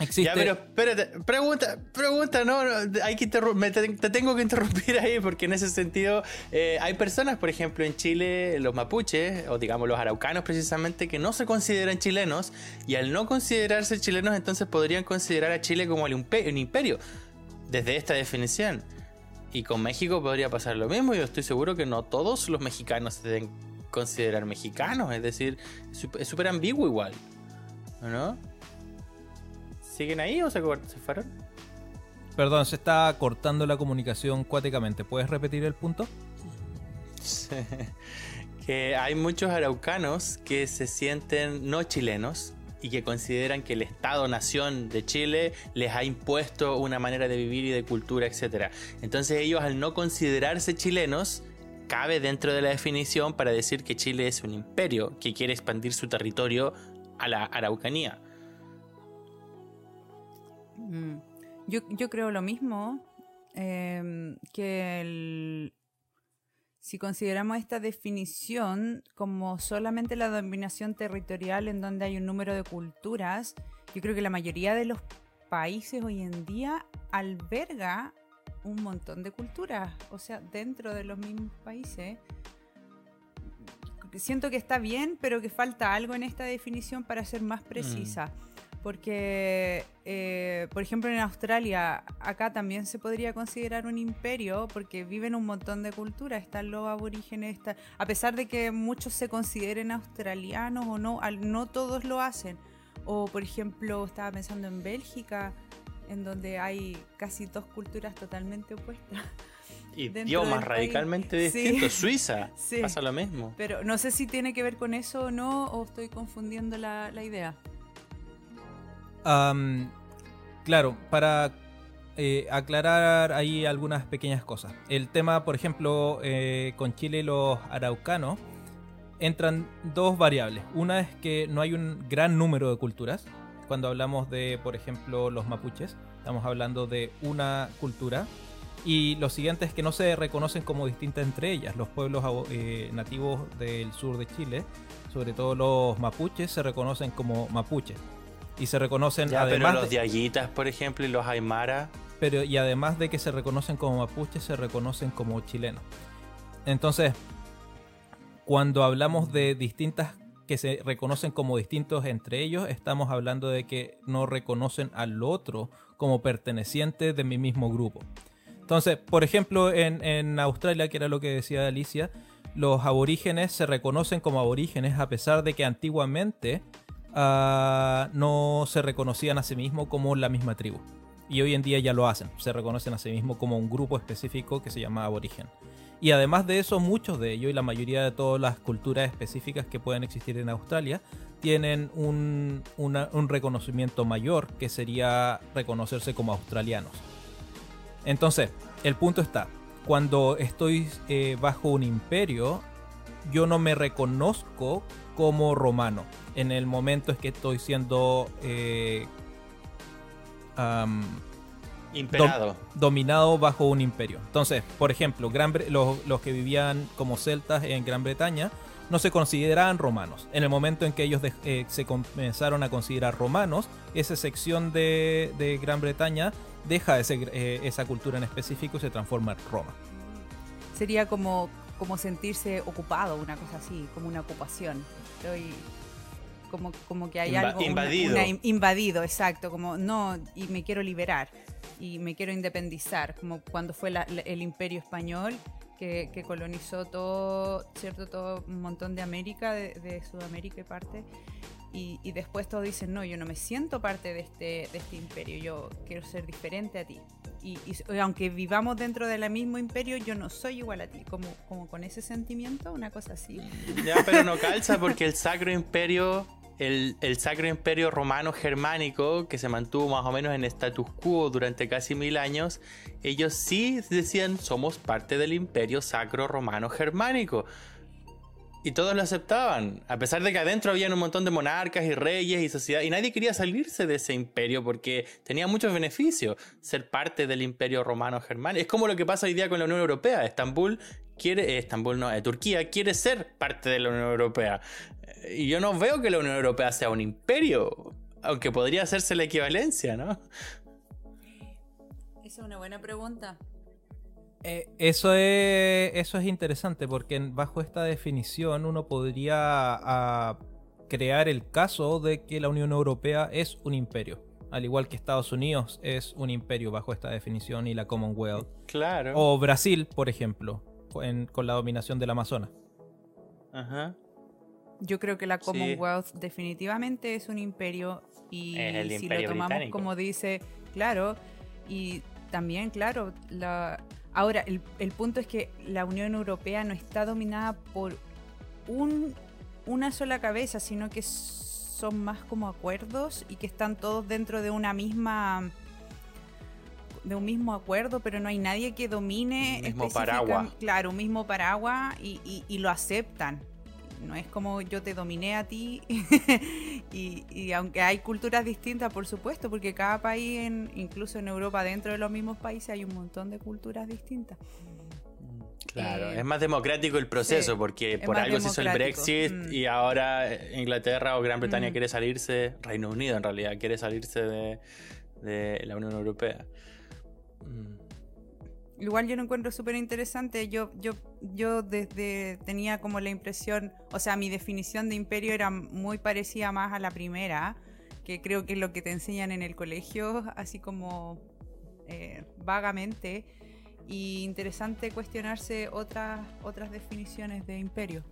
existe... Ya, pero espérate, pregunta, pregunta, no, hay que me te, tengo que interrumpir <laughs> ahí porque en ese sentido eh, hay personas, por ejemplo, en Chile, los mapuches, o digamos los araucanos precisamente, que no se consideran chilenos y al no considerarse chilenos entonces podrían considerar a Chile como un imperio, desde esta definición. Y con México podría pasar lo mismo. Yo estoy seguro que no todos los mexicanos se considerar mexicanos, es decir, es súper ambiguo igual, ¿no? ¿Siguen ahí o se, se fueron? Perdón, se está cortando la comunicación cuáticamente. ¿Puedes repetir el punto? <laughs> que hay muchos araucanos que se sienten no chilenos y que consideran que el Estado-nación de Chile les ha impuesto una manera de vivir y de cultura, etc. Entonces ellos al no considerarse chilenos, cabe dentro de la definición para decir que Chile es un imperio que quiere expandir su territorio a la Araucanía. Mm. Yo, creo lo mismo, em, que el, si consideramos esta definición como solamente la dominación territorial en donde hay un número de culturas, yo creo que la mayoría de los países hoy en día alberga un montón de culturas, o sea, dentro de los mismos países. Siento que está bien, pero que falta algo en esta definición para ser más precisa. Mm porque, eh, por ejemplo, en Australia, acá también se podría considerar un imperio, porque viven un montón de culturas, están los aborígenes, a pesar de que muchos se consideren australianos o no, no todos lo hacen. O, por ejemplo, estaba pensando en Bélgica, en donde hay casi dos culturas totalmente opuestas. <laughs> Idiomas radicalmente distintos. <laughs> Suiza pasa lo mismo. Pero no sé si tiene que ver con eso o no, o estoy confundiendo la idea claro, para eh, aclarar ahí algunas pequeñas cosas. El tema, por ejemplo, eh, con Chile los araucanos, entran dos variables. Una es que no hay un gran número de culturas. Cuando hablamos de, por ejemplo, los mapuches, estamos hablando de una cultura. Y lo siguiente es que no se reconocen como distintas entre ellas. Los pueblos eh, nativos del sur de Chile, sobre todo los mapuches, se reconocen como mapuches y se reconocen además pero los diaguitas por ejemplo y los aymara. Pero y además de que se reconocen como mapuches se reconocen como chilenos. Entonces cuando hablamos de distintas que se reconocen como distintos entre ellos estamos hablando de que no reconocen al otro como perteneciente de mi mismo grupo. Entonces por ejemplo en, en Australia que era lo que decía Alicia los aborígenes se reconocen como aborígenes a pesar de que antiguamente Ah, no se reconocían a sí mismos como la misma tribu. Y hoy en día ya lo hacen, se reconocen a sí mismos como un grupo específico que se llama aborigen. Y además de eso, muchos de ellos y la mayoría de todas las culturas específicas que pueden existir en Australia tienen un, reconocimiento mayor que sería reconocerse como australianos. Entonces, el punto está, cuando estoy eh, bajo un imperio, yo no me reconozco como romano en el momento es que estoy siendo eh, Imperado. dominado bajo un imperio. Entonces, por ejemplo, los, que vivían como celtas en Gran Bretaña no se consideraban romanos. En el momento en que ellos eh, se comenzaron a considerar romanos, esa sección de, Gran Bretaña deja eh, esa cultura en específico y se transforma en Roma. Sería como, como sentirse ocupado, una cosa así, como una ocupación. Estoy como, como que hay algo invadido. invadido, exacto, como no, y me quiero liberar y me quiero independizar, como cuando fue el imperio español que, colonizó todo, cierto, todo un montón de América, de, Sudamérica y parte. Y, después todos dicen, no, yo no me siento parte de este, de este imperio, yo quiero ser diferente a ti. Y, aunque vivamos dentro del mismo imperio, yo no soy igual a ti, como, como con ese sentimiento, una cosa así. Ya, pero no calza porque el Sacro Imperio el, Sacro Imperio Romano Germánico, que se mantuvo más o menos en status quo durante casi mil años, ellos sí decían somos parte del Imperio Sacro Romano Germánico. Y todos lo aceptaban, a pesar de que adentro había un montón de monarcas y reyes y sociedad, y nadie quería salirse de ese imperio porque tenía muchos beneficios ser parte del imperio romano germánico. Es como lo que pasa hoy día con la Unión Europea. Estambul quiere, eh, Estambul no, eh, Turquía quiere ser parte de la Unión Europea. Eh, y yo no veo que la Unión Europea sea un imperio, aunque podría hacerse la equivalencia, ¿no? Esa es una buena pregunta. Eh, eso, es, eso es interesante porque bajo esta definición uno podría ah, crear el caso de que la Unión Europea es un imperio, al igual que Estados Unidos es un imperio bajo esta definición y la Commonwealth. Claro. O Brasil, por ejemplo, con la dominación del Amazonas. Ajá. Yo creo que la Commonwealth definitivamente es un imperio y si lo tomamos como dice, claro, y también, claro, la, ahora el, el, punto es que la Unión Europea no está dominada por un, una sola cabeza, sino que son más como acuerdos y que están todos dentro de una misma de un mismo acuerdo, pero no hay nadie que domine. Un mismo paraguas. Claro, un mismo paraguas y, y, lo aceptan. No es como yo te dominé a ti. <laughs> y, aunque hay culturas distintas, por supuesto, porque cada país, en, incluso en Europa, dentro de los mismos países, hay un montón de culturas distintas. Claro, eh, es más democrático el proceso porque por algo se hizo el Brexit mm. y ahora Inglaterra o Gran Bretaña mm. quiere salirse, Reino Unido en realidad quiere salirse de, de la Unión Europea. Mm. Igual yo lo encuentro súper interesante. Yo, yo, yo desde tenía como la impresión, o sea, mi definición de imperio era muy parecida más a la primera, que creo que es lo que te enseñan en el colegio, <laughs> así como eh, vagamente. Y interesante cuestionarse otras, otras definiciones de imperio.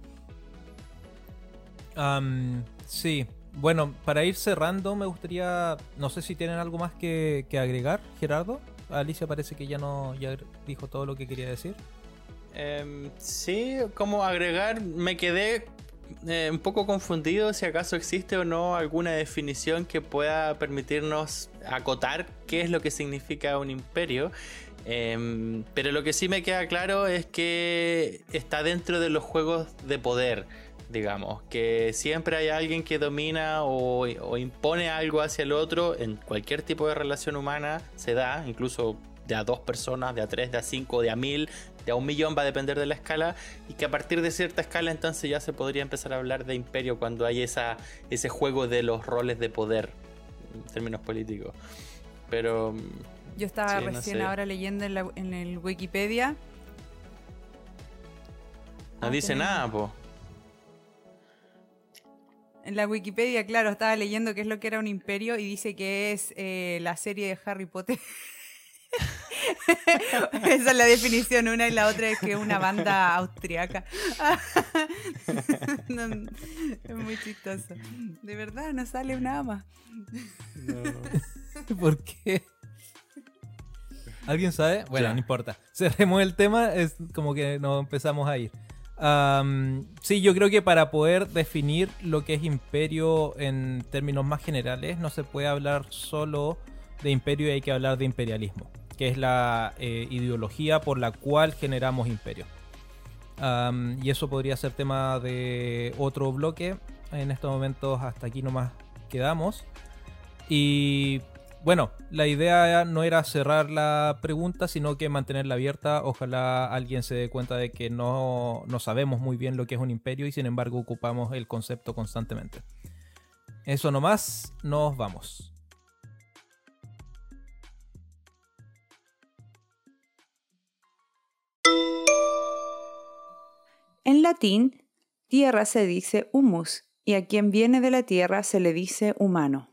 sí, bueno, para ir cerrando, me gustaría, no sé si tienen algo más que, que agregar, Gerardo. Alicia parece que ya no ya dijo todo lo que quería decir. Em, sí, como agregar, me quedé eh, un poco confundido si acaso existe o no alguna definición que pueda permitirnos acotar qué es lo que significa un imperio. Em, pero lo que sí me queda claro es que está dentro de los juegos de poder digamos, que siempre hay alguien que domina o, impone algo hacia el otro en cualquier tipo de relación humana, se da, incluso de a dos personas, de a tres, de a cinco, de a mil, de a un millón, va a depender de la escala, y que a partir de cierta escala entonces ya se podría empezar a hablar de imperio cuando hay esa, ese juego de los roles de poder, en términos políticos. Pero... Yo estaba recién ahora leyendo en, la, en el Wikipedia. No dice nada, po. En la Wikipedia, claro, estaba leyendo qué es lo que era un imperio y dice que es eh, la serie de Harry Potter. <laughs> Esa es la definición, una y la otra es que es una banda austriaca. <laughs> es muy chistoso. De verdad, no sale una ama. ¿Por qué? ¿Alguien sabe? Bueno, no importa. Cerremos el tema, es como que nos empezamos a ir sí, yo creo que para poder definir lo que es imperio en términos más generales, no se puede hablar solo de imperio y hay que hablar de imperialismo, que es la eh, ideología por la cual generamos imperio. y eso podría ser tema de otro bloque. En estos momentos hasta aquí nomás quedamos. Y bueno, la idea no era cerrar la pregunta, sino que mantenerla abierta. Ojalá alguien se dé cuenta de que no, sabemos muy bien lo que es un imperio y sin embargo ocupamos el concepto constantemente. Eso nomás, nos vamos. En latín, tierra se dice humus y a quien viene de la tierra se le dice humano.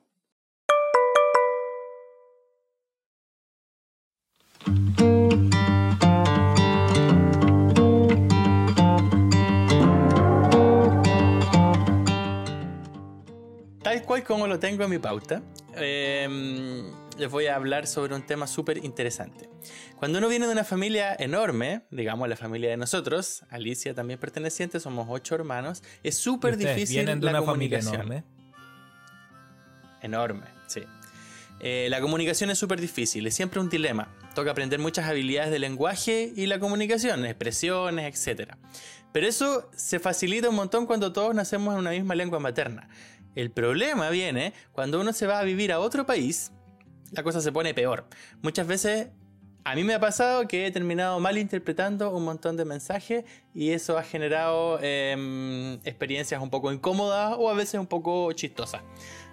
Tal cual como lo tengo en mi pauta, em, les voy a hablar sobre un tema súper interesante. Cuando uno viene de una familia enorme, digamos la familia de nosotros, Alicia también perteneciente, somos ocho hermanos, es súper difícil vienen de una familia enorme. Enorme, sí. Eh, la comunicación es súper difícil, es siempre un dilema. Toca aprender muchas habilidades de lenguaje y la comunicación, expresiones, etc. Pero eso se facilita un montón cuando todos nacemos en una misma lengua materna. El problema viene cuando uno se va a vivir a otro país, la cosa se pone peor. Muchas veces a mí me ha pasado que he terminado mal interpretando un montón de mensajes y eso ha generado em, experiencias un poco incómodas o a veces un poco chistosas.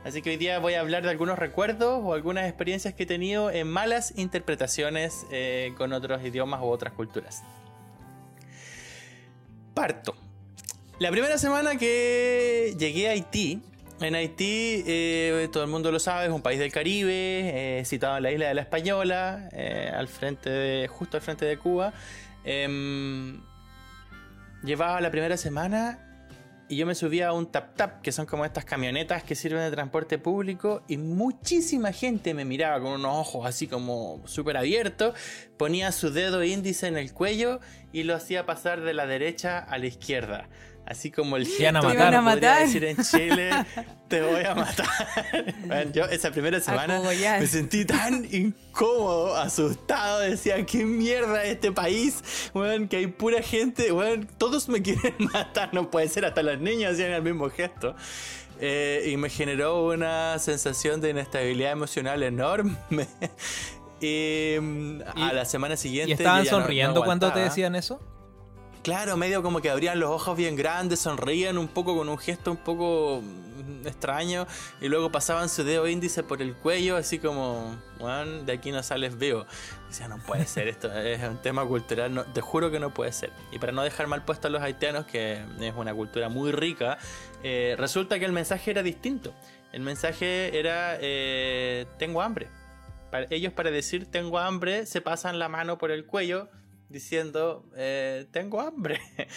Así que hoy día voy a hablar de algunos recuerdos o algunas experiencias que he tenido en malas interpretaciones eh, con otros idiomas u otras culturas. Parto. La primera semana que llegué a Haití, en Haití, eh, todo el mundo lo sabe, es un país del Caribe, eh, situado en la isla de la Española, al frente justo al frente de Cuba. Em, llevaba la primera semana y yo me subía a un tap-tap, que son como estas camionetas que sirven de transporte público, y muchísima gente me miraba con unos ojos así como súper abiertos, ponía su dedo índice en el cuello y lo hacía pasar de la derecha a la izquierda. Así como el <gasps> Te iban a matar. decir en Chile, <laughs> te voy a matar. <laughs> Bueno, yo esa primera semana me sentí tan incómodo, asustado, decía, qué mierda es este país, weón, que hay pura gente, weón, todos me <laughs> quieren matar, no puede ser, hasta los niños hacían el mismo gesto. Eh, y me generó una sensación de inestabilidad emocional enorme. y mm, a Y- la semana siguiente... ¿Y estaban no- no sonriendo cuando te decían eso? Claro, medio como que abrían los ojos bien grandes, sonreían un poco con un gesto un poco mm, extraño y luego pasaban su dedo índice por el cuello, así como, de aquí no sales vivo. Decía, no puede ser, esto <laughs> es un tema cultural, te juro que no puede ser. Y para no dejar mal puesto a los haitianos, que es una cultura muy rica, eh, resulta que el mensaje era distinto. El mensaje era, eh, tengo hambre. Para- ellos para decir tengo hambre se pasan la mano por el cuello diciendo eh, tengo hambre. <laughs>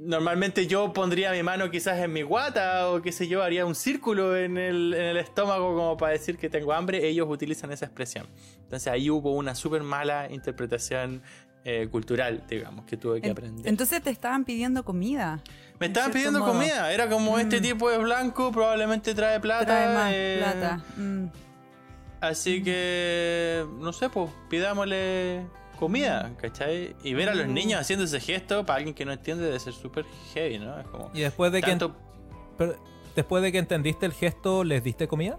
Normalmente yo pondría mi mano quizás en mi guata o qué sé yo, haría un círculo en el, en el estómago como para decir que tengo hambre. Ellos utilizan esa expresión. Entonces ahí hubo una súper mala interpretación eh, cultural, digamos, que tuve que En- aprender. Entonces te estaban pidiendo comida. Me estaban pidiendo modo. comida. Era como este Mm. tipo es blanco, probablemente trae plata. Trae más eh, plata. Mm. Así que, no sé, pues, pidámosle comida, ¿cachai? Y ver a los niños haciendo ese gesto, para alguien que no entiende, debe ser súper heavy, ¿no? Es como... Y después de que pero después de que entendiste el gesto, ¿les diste comida?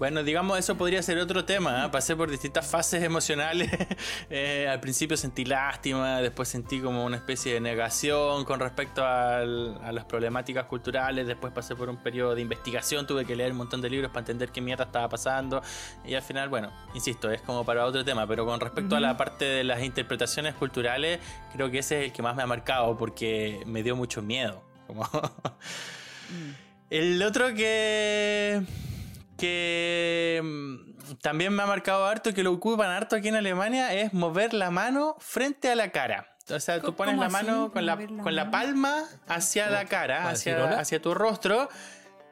Bueno, digamos, eso podría ser otro tema. ¿eh? Pasé por distintas fases emocionales. <laughs> Eh, al principio sentí lástima, después sentí como una especie de negación con respecto al- a las problemáticas culturales. Después pasé por un periodo de investigación, tuve que leer un montón de libros para entender qué mierda estaba pasando. Y al final, bueno, insisto, es como para otro tema. Pero con respecto a la parte de las interpretaciones culturales, creo que ese es el que más me ha marcado porque me dio mucho miedo. Como... <laughs> El otro que. Que. mm, también me ha marcado harto, que lo ocupan harto aquí en Alemania, es mover la mano frente a la cara. O sea, tú ¿Cómo pones la mano con la, ¿Mover la con la palma hacia la cara, hacia, hacia tu rostro,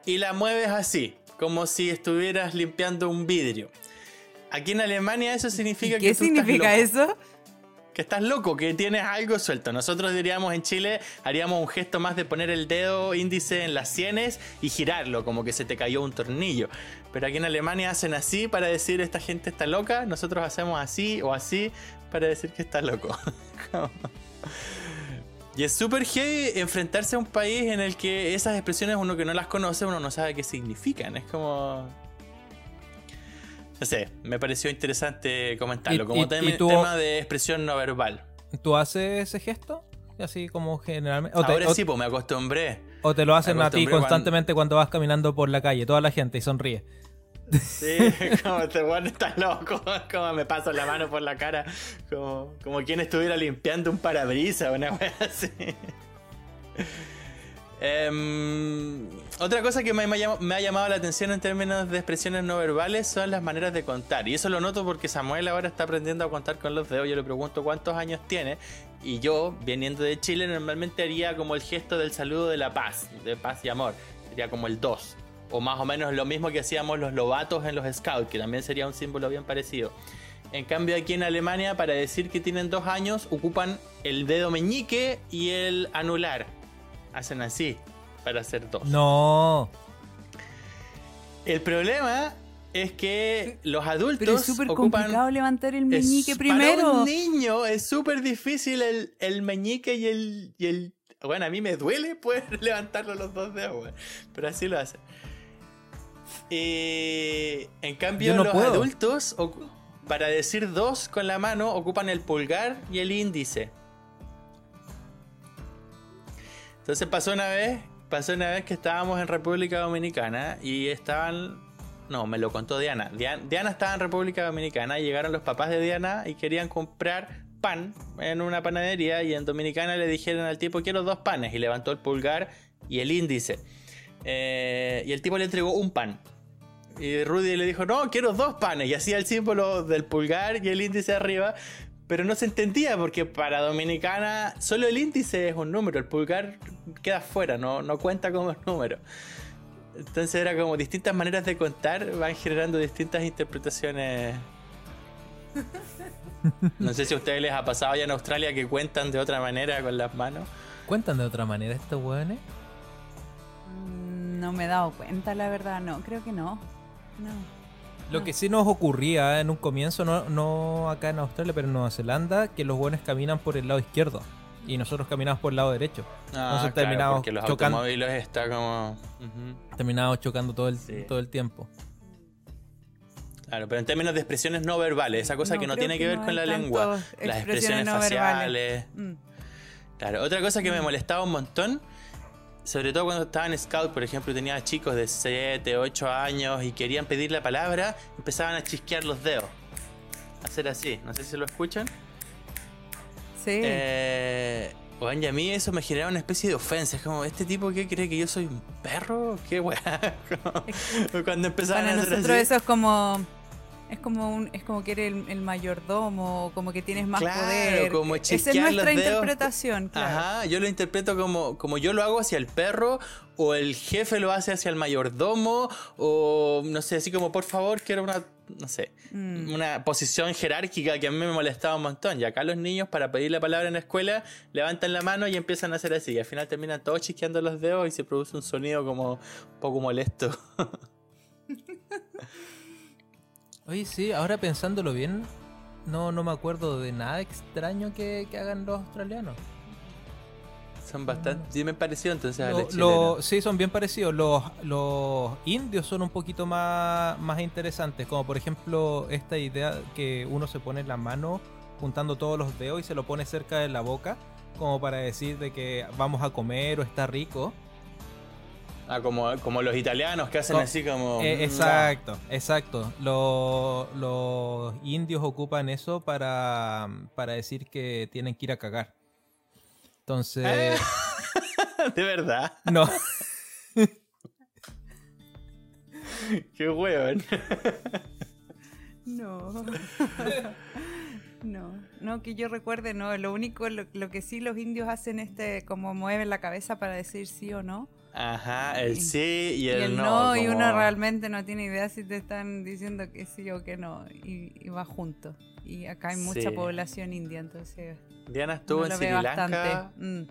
y la mueves así, como si estuvieras limpiando un vidrio. Aquí en Alemania eso significa ¿Y que ¿Qué tú estás significa loco eso? Estás loco, que tienes algo suelto. Nosotros diríamos en Chile, haríamos un gesto más de poner el dedo índice en las sienes y girarlo, como que se te cayó un tornillo. Pero aquí en Alemania hacen así para decir esta gente está loca, nosotros hacemos así o así para decir que está loco. <laughs> y es súper heavy enfrentarse a un país en el que esas expresiones uno que no las conoce, uno no sabe qué significan. Es como... No sé, me pareció interesante comentarlo, Y- como y- tem- y tú- tema de expresión no verbal. ¿Tú haces ese gesto? Así como generalmente. O te, Ahora o- sí, pues me acostumbré. o te lo hacen a ti cuando- constantemente cuando vas caminando por la calle, toda la gente y sonríe. Sí, <laughs> como este weón está loco, <laughs> como me paso la mano por la cara, como, como quien estuviera limpiando un parabrisas, una wea así. Em, otra cosa que me, ha llamado la atención en términos de expresiones no verbales son las maneras de contar. Y eso lo noto porque Samuel ahora está aprendiendo a contar con los dedos. Yo le pregunto cuántos años tiene. Y yo, viniendo de Chile, normalmente haría como el gesto del saludo de la paz, de paz y amor. Sería como el 2. O más o menos lo mismo que hacíamos los lobatos en los scouts, que también sería un símbolo bien parecido. En cambio, aquí en Alemania, para decir que tienen dos años, ocupan el dedo meñique y el anular. Hacen así, para hacer dos. No. El problema es que los adultos Pero es súper ocupan complicado levantar el es- meñique Para primero. un niño es súper difícil el, el meñique y el, y el. Bueno, a mí me duele poder <laughs> levantarlo los dos dedos, weón. Pero así lo hacen. Y en cambio, no los puedo. adultos, para decir dos con la mano, ocupan el pulgar y el índice. Entonces pasó una vez, pasó una vez que estábamos en República Dominicana y estaban, no, me lo contó Diana. Diana, estaba en República Dominicana y llegaron los papás de Diana y querían comprar pan en una panadería y en Dominicana le dijeron al tipo quiero dos panes y levantó el pulgar y el índice. Eh, y el tipo le entregó un pan. Y Rudy le dijo, no, quiero dos panes. Y hacía el símbolo del pulgar y el índice arriba Pero no se entendía porque para Dominicana solo el índice es un número, el pulgar queda fuera, no, no cuenta como número. Entonces era como distintas maneras de contar van generando distintas interpretaciones. <laughs> No sé si a ustedes les ha pasado allá en Australia que cuentan de otra manera con las manos. ¿Cuentan de otra manera estos hueones? Mm, No me he dado cuenta, la verdad, no, creo que no. No. Lo que sí nos ocurría en un comienzo, no, no acá en Australia, pero en Nueva Zelanda, que los hueones caminan por el lado izquierdo y nosotros caminamos por el lado derecho. Entonces terminamos porque los chocando. automóviles está como... Terminamos chocando todo el, Sí. todo el tiempo. Claro, pero en términos de expresiones no verbales, esa cosa No, que no tiene que, ver no con la lengua, las expresiones no faciales. verbales. Mm. Claro, otra cosa que me molestaba un montón, sobre todo cuando estaba en Scout, por ejemplo, y tenía chicos de 7, 8 años y querían pedir la palabra, empezaban a chisquear los dedos. Hacer así, no sé si lo escuchan. Sí. Eh, bueno, y a mí eso me generaba una especie de ofensa. Es como, ¿este tipo qué cree que yo soy un perro? ¿Qué weá? <laughs> Cuando empezaban Para a hacer nosotros así. eso es como es como un es como que eres el, el mayordomo, como que tienes más Claro, poder. como Esa es nuestra los interpretación, claro. Ajá, yo lo interpreto como, como yo lo hago hacia el perro, o el jefe lo hace hacia el mayordomo, o no sé, así como por favor, quiero una, no sé, Mm. una posición jerárquica que a mí me molestaba un montón. Y acá los niños, para pedir la palabra en la escuela, levantan la mano y empiezan a hacer así. Y al final terminan todos chisqueando los dedos y se produce un sonido como un poco molesto. <laughs> Oye, sí, ahora pensándolo bien, no, no me acuerdo de nada extraño que, que hagan los australianos. Son bastante, sí me pareció entonces a Lo- los lo- sí, son bien parecidos. Los, los indios son un poquito más, más interesantes. Como por ejemplo esta idea que uno se pone la mano juntando todos los dedos y se lo pone cerca de la boca. Como para decir de que vamos a comer o está rico. Ah, como, como los italianos que hacen Co- así como... Eh, exacto, exacto. Lo- los indios ocupan eso para, para decir que tienen que ir a cagar. Entonces, <laughs> De verdad. no. <laughs> Qué hueón. No. <laughs> no, no que yo recuerde, no. Lo único, lo, lo que sí los indios hacen este, como mueven la cabeza para decir sí o no. Ajá, el sí y Y el, el no. y uno realmente no tiene idea si te están diciendo que sí o que no. Y, y va junto. Y acá hay mucha Sí. población india, entonces Diana estuvo en Sri Lanka. Mm.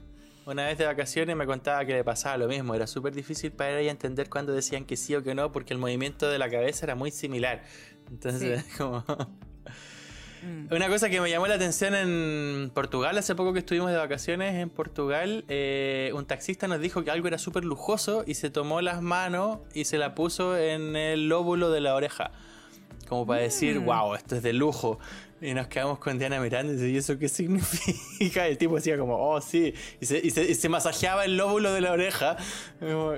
una vez de vacaciones y me contaba que le pasaba lo mismo. Era súper difícil para ella entender cuando decían que sí o que no porque el movimiento de la cabeza era muy similar. Entonces, <laughs> como... Mm. Una cosa que me llamó la atención en Portugal, hace poco que estuvimos de vacaciones en Portugal, eh, un taxista nos dijo que algo era súper lujoso y se tomó las manos y se la puso en el lóbulo de la oreja. Como para decir, Mm. wow, esto es de lujo. Y nos quedamos con Diana mirando y dice, ¿y eso qué significa? Y el tipo decía como, oh, sí. Y se, y se- y se masajeaba el lóbulo de la oreja.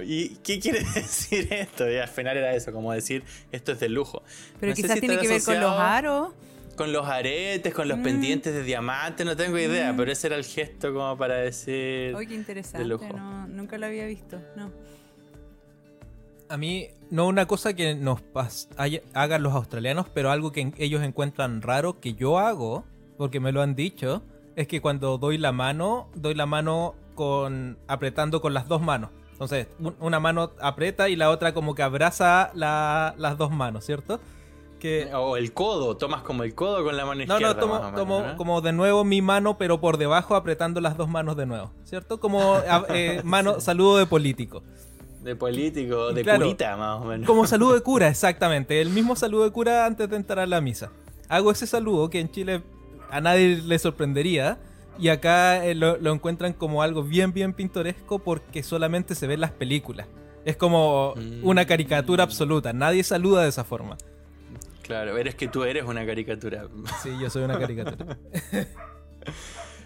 ¿Y qué quiere <laughs> decir esto? Y al final era eso, como decir, esto es de lujo. Pero No quizás si tiene que ver con los aros. Con los aretes, con los Mm. pendientes de diamante, no tengo idea, pero ese era el gesto como para decir... Oye, qué interesante. lujo. No, nunca lo había visto. No. A mí, no una cosa que nos haya- hagan los australianos, pero algo que ellos encuentran raro que yo hago, porque me lo han dicho, es que cuando doy la mano, doy la mano con apretando con las dos manos. Entonces, un- una mano aprieta y la otra como que abraza la- las dos manos, ¿cierto? Que O el codo, tomas como el codo con la mano no, izquierda. no, tomo, más o menos, como, ¿no? como de nuevo mi mano, pero por debajo apretando las dos manos de nuevo, ¿cierto? Como <laughs> eh, mano, saludo de político. De político, de Claro. curita más o menos. Como saludo de cura, <laughs> exactamente. El mismo saludo de cura antes de entrar a la misa. Hago ese saludo que en Chile a nadie le sorprendería. Y acá eh, lo, lo encuentran como algo bien, bien pintoresco porque solamente se ve en las películas. Es como Mm. una caricatura absoluta. Nadie saluda de esa forma. Claro, eres que tú eres una caricatura. Sí, yo soy una caricatura.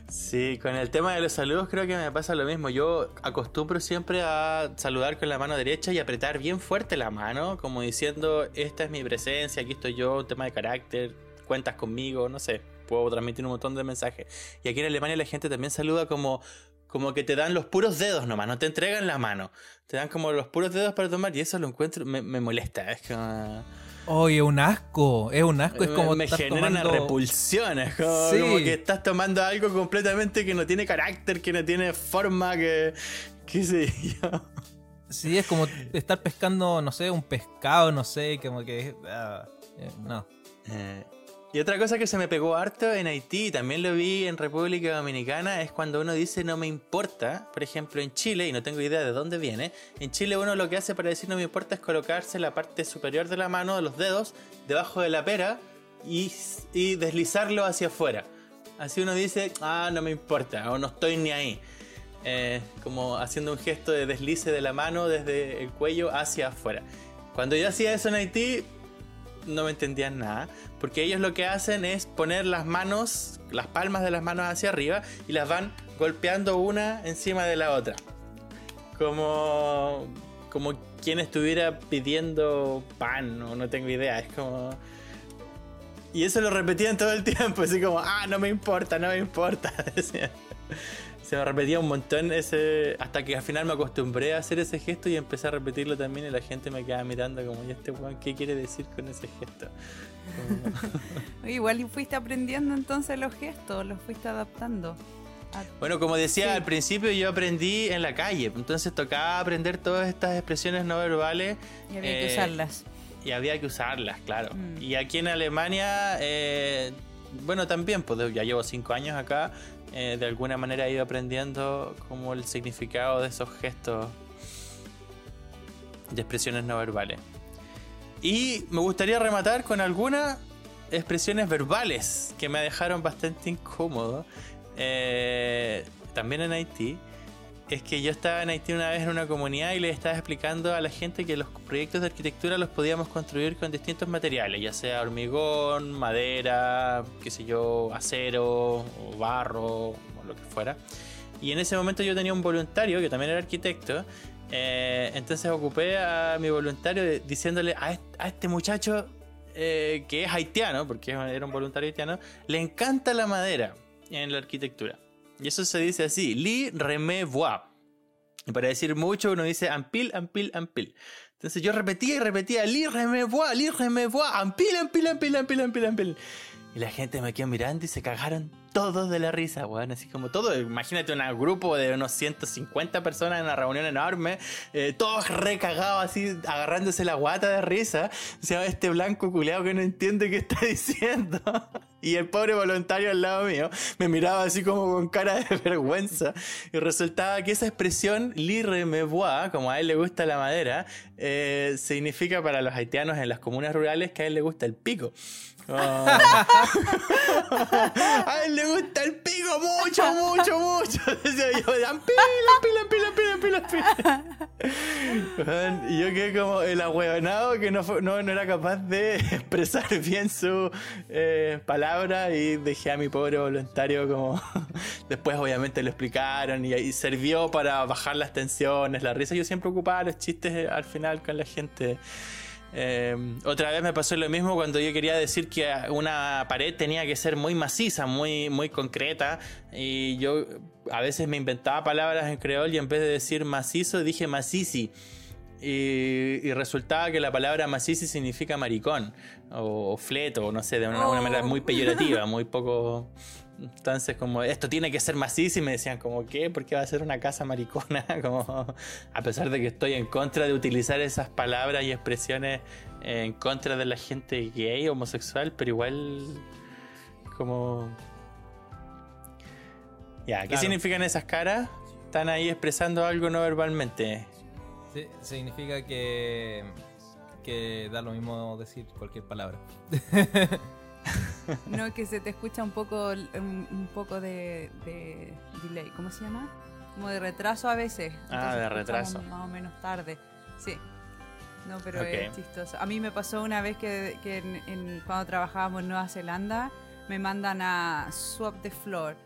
Sí, con el tema de los saludos creo que me pasa lo mismo. Yo acostumbro siempre a saludar con la mano derecha y apretar bien fuerte la mano, como diciendo, esta es mi presencia, aquí estoy yo, un tema de carácter, cuentas conmigo, no sé, puedo transmitir un montón de mensajes. Y aquí en Alemania la gente también saluda como, como que te dan los puros dedos nomás, no te entregan la mano, te dan como los puros dedos para tomar y eso lo encuentro, me, me molesta, es como... Oye, un asco, es un asco, es como me genera una repulsión, es como, que estás tomando algo completamente que no tiene carácter, que no tiene forma, que qué sé yo. Sí, es como estar pescando, no sé, un pescado, no sé, como que ah, eh, no. Eh, y otra cosa que se me pegó harto en Haití, también lo vi en República Dominicana, es cuando uno dice no me importa. Por ejemplo, en Chile, y no tengo idea de dónde viene, en Chile uno lo que hace para decir no me importa es colocarse la parte superior de la mano, de los dedos, debajo de la pera y, deslizarlo hacia afuera. Así uno dice, ah, no me importa, o no estoy ni ahí. Eh, como haciendo un gesto de deslice de la mano desde el cuello hacia afuera. Cuando yo hacía eso en Haití, no me entendían nada, porque ellos lo que hacen es poner las manos, las palmas de las manos hacia arriba y las van golpeando una encima de la otra. Como como quien estuviera pidiendo pan o no tengo idea, es como y eso lo repetían todo el tiempo, así como, ah, no me importa, no me importa. <laughs> se me repetía un montón ese. Hasta que al final me acostumbré a hacer ese gesto y empecé a repetirlo también y la gente me quedaba mirando como, ¿y este weón qué quiere decir con ese gesto? <laughs> Igual fuiste aprendiendo entonces los gestos, los fuiste adaptando. Bueno, como decía al principio, yo aprendí en la calle, entonces tocaba aprender todas estas expresiones no verbales. Y había que eh, usarlas. Y había que usarlas, claro. Mm. Y aquí en Alemania, eh, bueno, también, pues ya llevo cinco años acá, eh, de alguna manera he ido aprendiendo como el significado de esos gestos de expresiones no verbales. Y me gustaría rematar con algunas expresiones verbales que me dejaron bastante incómodo. Eh, también en Haití. Es que yo estaba en Haití una vez en una comunidad y le estaba explicando a la gente que los proyectos de arquitectura los podíamos construir con distintos materiales, ya sea hormigón, madera, qué sé yo, acero, o barro, o lo que fuera. Y en ese momento yo tenía un voluntario que también era arquitecto. Eh, entonces ocupé a mi voluntario diciéndole a este, muchacho eh, que es haitiano, porque era un voluntario haitiano, le encanta la madera en la arquitectura. Y eso se dice así, li remé voir. Y para decir mucho uno dice ampil, ampil, ampil. Entonces yo repetía y repetía, li remé li remé ampil, ampil, ampil, ampil, ampil, ampil. Y la gente me quedó mirando y se cagaron todos de la risa, weón. Así como todo. Imagínate un grupo de unos 150 personas en una reunión enorme, eh, todos recagados así, agarrándose la guata de risa. O sea, este blanco culeado que no entiende qué está <laughs> diciendo. y el pobre voluntario al lado mío me miraba así como con cara de <laughs> vergüenza. Y resultaba que esa expresión, lire me voix, como a él le gusta la madera, eh, significa para los haitianos en las comunas rurales que a él le gusta el pico. Ah. <laughs> a él le gusta el pico <laughs> mucho, mucho, <laughs> mucho. Decía yo, pila, pila, pila, pila, pila, <laughs> Y yo quedé como el ahueonado que no, no, no, era capaz de expresar bien su eh, palabra y dejé a mi pobre voluntario como... Después obviamente lo explicaron y, y, sirvió para bajar las tensiones, la risa. Yo siempre ocupaba los chistes al final con la gente. Em, otra vez me pasó lo mismo cuando yo quería decir que una pared tenía que ser muy maciza, muy, muy concreta. Y yo a veces me inventaba palabras en creol y en vez de decir macizo dije macici. Y, resultaba que la palabra macici significa maricón o, fleto, no sé, de una, una manera muy peyorativa, <laughs> muy poco entonces, como esto tiene que ser macizo, y me decían, como, ¿qué? ¿Por qué va a ser una casa maricona? <laughs> Como, a pesar de que estoy en contra de utilizar esas palabras y expresiones en contra de la gente gay, homosexual, pero igual, como. Ya, ¿qué significan esas caras? Están ahí expresando algo no verbalmente. Sí, significa que. que da lo mismo decir cualquier palabra. <laughs> <laughs> no, que se te escucha un poco, un, poco de, delay. ¿Cómo se llama? Como de retraso a veces. ah, de retraso. Más o menos tarde. Sí. No, pero es chistoso. A mí me pasó una vez que, cuando trabajábamos en Nueva Zelanda, me mandan a swap the floor.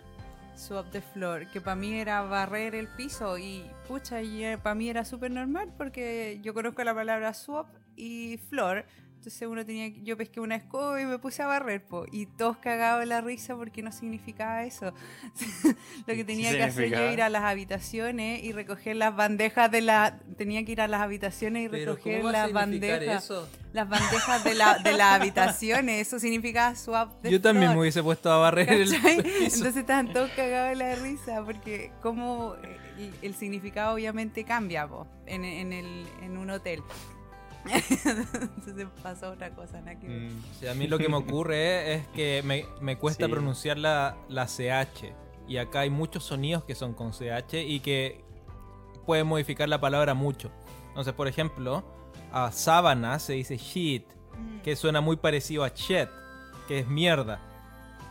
Swap the floor, que para mí era barrer el piso y pucha, y eh, para mí era súper normal porque yo conozco la palabra swap y floor entonces uno tenía, yo pesqué una escoba y me puse a barrer, po, y todos cagados de la risa porque no significaba eso. <laughs> Lo que tenía que hacer yo ir a las habitaciones y recoger las bandejas de la, tenía que ir a las habitaciones y recoger las bandejas. Eso? las bandejas de la, de las habitaciones. Eso significa swap de Yo también me hubiese puesto a barrer el. <laughs> Entonces estaban todos cagados de la risa porque como el, el significado obviamente cambia po, en, en, el, en un hotel. <laughs> Entonces pasó otra cosa, nada que ver. Mm, sí, a mí lo que me ocurre es que me, me cuesta Sí. pronunciar la, la CH. Y acá hay muchos sonidos que son con CH y que pueden modificar la palabra mucho. Entonces, por ejemplo, a sábana se dice shit, Mm. que suena muy parecido a shit, que es mierda.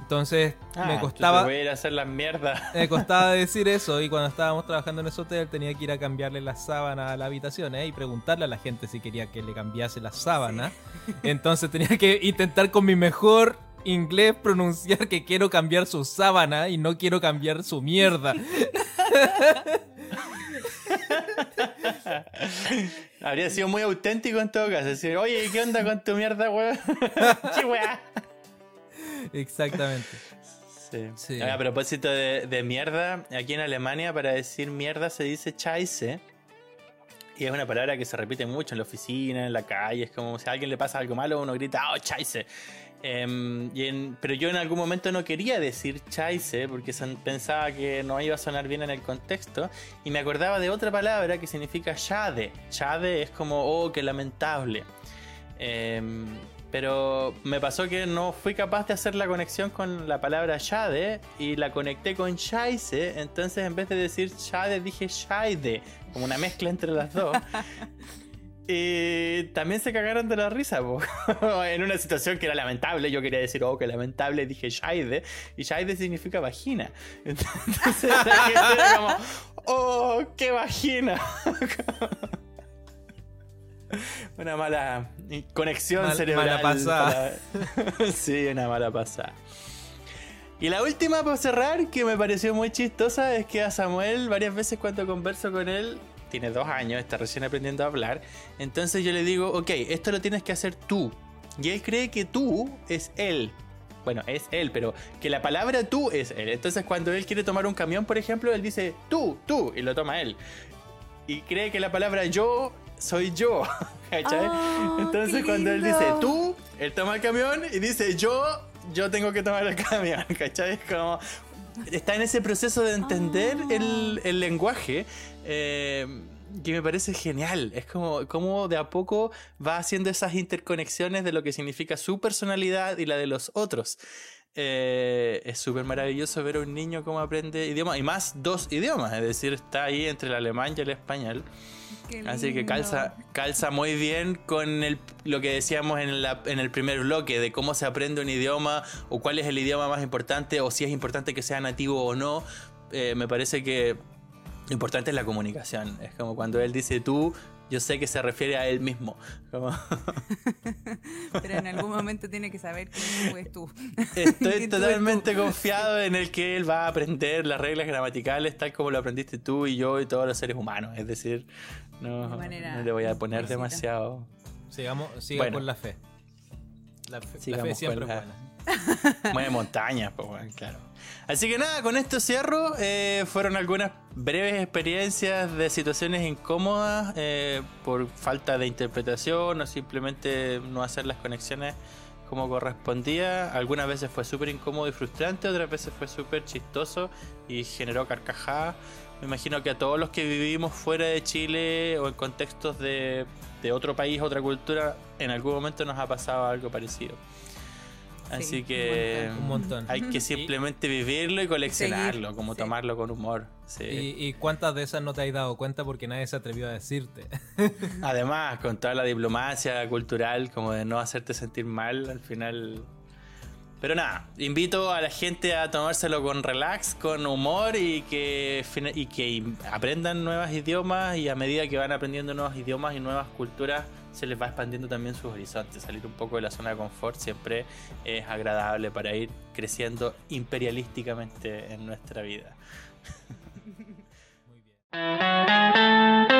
Entonces, Ah, me entonces costaba... Voy a ir a hacer las mierdas. <laughs> Me costaba decir <laughs> eso y cuando estábamos trabajando en ese hotel tenía que ir a cambiarle la sábana a la habitación ¿eh? y preguntarle a la gente si quería que le cambiase la sábana. <laughs> Entonces tenía que intentar con mi mejor inglés pronunciar que quiero cambiar su sábana y no quiero cambiar su mierda. Habría sido muy auténtico en todo caso. Decir, oye, ¿qué onda con tu mierda, weón? Exactamente. Sí. Sí. A propósito de, de mierda, aquí en Alemania para decir mierda se dice Scheiße. Y es una palabra que se repite mucho en la oficina, en la calle. Es como si a alguien le pasa algo malo, uno grita, oh, Scheiße. Em, y en- pero yo en algún momento no quería decir Scheiße porque son- pensaba que no iba a sonar bien en el contexto. Y me acordaba de otra palabra que significa Schade. Schade es como, oh, qué lamentable. Em, pero me pasó que no fui capaz de hacer la conexión con la palabra Shade y la conecté con Scheisse. Entonces, en vez de decir Shade, dije Scheide, como una mezcla entre las dos. <laughs> Y también se cagaron de la risa, <laughs> en una situación que era lamentable. Yo quería decir, oh, que lamentable, dije Shaide, y Shaide significa vagina. <laughs> Entonces la gente era como, oh, qué vagina. <laughs> Una mala conexión Mal- cerebral. mala pasada. para- <laughs> sí, una mala pasada. Y la última para cerrar, que me pareció muy chistosa, es que a Samuel, varias veces cuando converso con él, tiene dos años, está recién aprendiendo a hablar, entonces yo le digo, ok, esto lo tienes que hacer tú. Y él cree que tú es él. Bueno, es él, pero que la palabra tú es él. Entonces cuando él quiere tomar un camión, por ejemplo, él dice tú, tú, y lo toma él. Y cree que la palabra yo soy yo. <laughs> ¿Cachai? Ah, Entonces cuando él dice tú, él toma el camión y dice yo, yo tengo que tomar el camión. <laughs> ¿Cachai? Es como... Está en ese proceso de entender Ah. el, el lenguaje. eh, que me parece genial. Es como, como de a poco va haciendo esas interconexiones de lo que significa su personalidad y la de los otros. Eh, es súper maravilloso ver a un niño cómo aprende idiomas y más dos idiomas, es decir, está ahí entre el alemán y el español. Así que calza, calza muy bien con el- lo que decíamos en, la- en el primer bloque de cómo se aprende un idioma o cuál es el idioma más importante o si es importante que sea nativo o no. Eh, me parece que lo importante es la comunicación. Es como cuando él dice tú, yo sé que se refiere a él mismo. Como- <laughs> Pero en algún momento tiene que saber que tú es tú. <laughs> Estoy <laughs> totalmente tú. confiado en el que él va a aprender las reglas gramaticales tal como lo aprendiste tú y yo y todos los seres humanos. Es decir, no, no le voy a poner explícita. demasiado. Sigamos, siga Bueno. con la fe. La fe, la fe siempre es buena. <laughs> Mueve montañas, pues bueno, claro. Así que nada, con esto cierro. Eh, fueron algunas breves experiencias de situaciones incómodas eh, por falta de interpretación o simplemente no hacer las conexiones como correspondía. Algunas veces fue súper incómodo y frustrante, otras veces fue súper chistoso y generó carcajadas. Me imagino que a todos los que vivimos fuera de Chile o en contextos de, de otro país, otra cultura, en algún momento nos ha pasado algo parecido. Así Sí, que Un montón. hay que <laughs> simplemente vivirlo y coleccionarlo, Seguir, como sí. tomarlo con humor. sí. ¿Y, y cuántas de esas no te has dado cuenta porque nadie se atrevió a decirte? <laughs> Además, con toda la diplomacia cultural, como de no hacerte sentir mal, al final. Pero nada, invito a la gente a tomárselo con relax, con humor y que, y que aprendan nuevos idiomas y a medida que van aprendiendo nuevos idiomas y nuevas culturas se les va expandiendo también sus horizontes. Salir un poco de la zona de confort siempre es agradable para ir creciendo imperialísticamente en nuestra vida. <laughs> <laughs>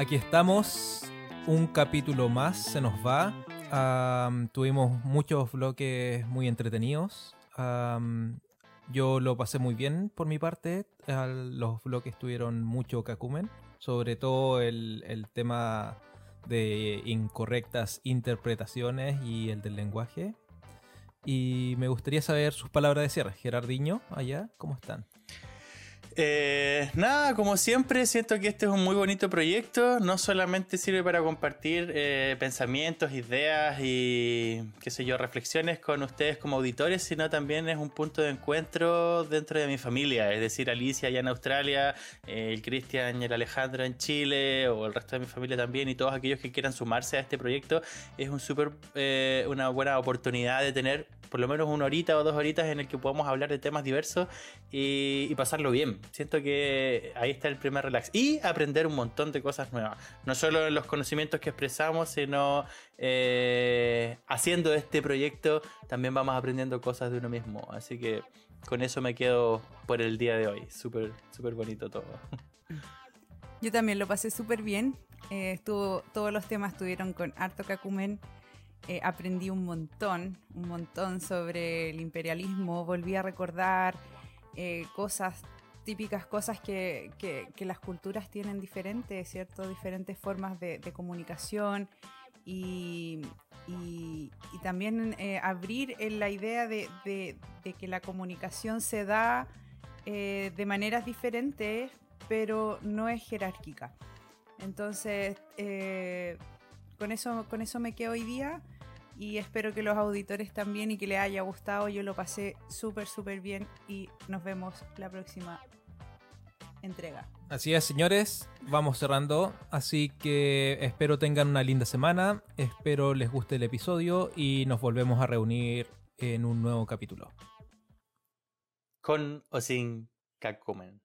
Aquí estamos, un capítulo más se nos va. Tuvimos muchos bloques muy entretenidos. Yo lo pasé muy bien por mi parte. Los bloques tuvieron mucho cacumen. Sobre todo el, el tema de incorrectas interpretaciones y el del lenguaje. Y me gustaría saber sus palabras de cierre. Gerardiño, allá, ¿cómo están? Eh, nada, como siempre, siento que este es un muy bonito proyecto. No solamente sirve para compartir eh, pensamientos, ideas y, qué sé yo, reflexiones con ustedes como auditores, sino también es un punto de encuentro dentro de mi familia. Es decir, Alicia allá en Australia, eh, el Cristian y el Alejandro en Chile, o el resto de mi familia también, y todos aquellos que quieran sumarse a este proyecto. Es un super, una buena oportunidad de tener por lo menos una horita o dos horitas en el que podamos hablar de temas diversos y pasarlo bien siento que ahí está el primer relax. Y aprender un montón de cosas nuevas. No solo en los conocimientos que expresamos, sino eh, haciendo este proyecto también vamos aprendiendo cosas de uno mismo. Así que con eso me quedo por el día de hoy. Súper, súper bonito todo. <laughs> Yo también lo pasé súper bien. Eh, estuvo, todos los temas estuvieron con harto cacumen. Eh, aprendí un montón, un montón sobre el imperialismo. Volví a recordar cosas típicas cosas que, las culturas tienen diferentes, ¿cierto? Diferentes formas de, comunicación y, también eh, abrir en la idea de, que la comunicación se da eh, de maneras diferentes, pero no es jerárquica. Entonces, eh, con, eso, con eso me quedo hoy día y espero que los auditores también y que les haya gustado. Yo lo pasé súper, súper bien y nos vemos la próxima entrega. Así es, señores, vamos cerrando. Así que espero tengan una linda semana, espero les guste el episodio y nos volvemos a reunir en un nuevo capítulo. Con o sin Kakumen.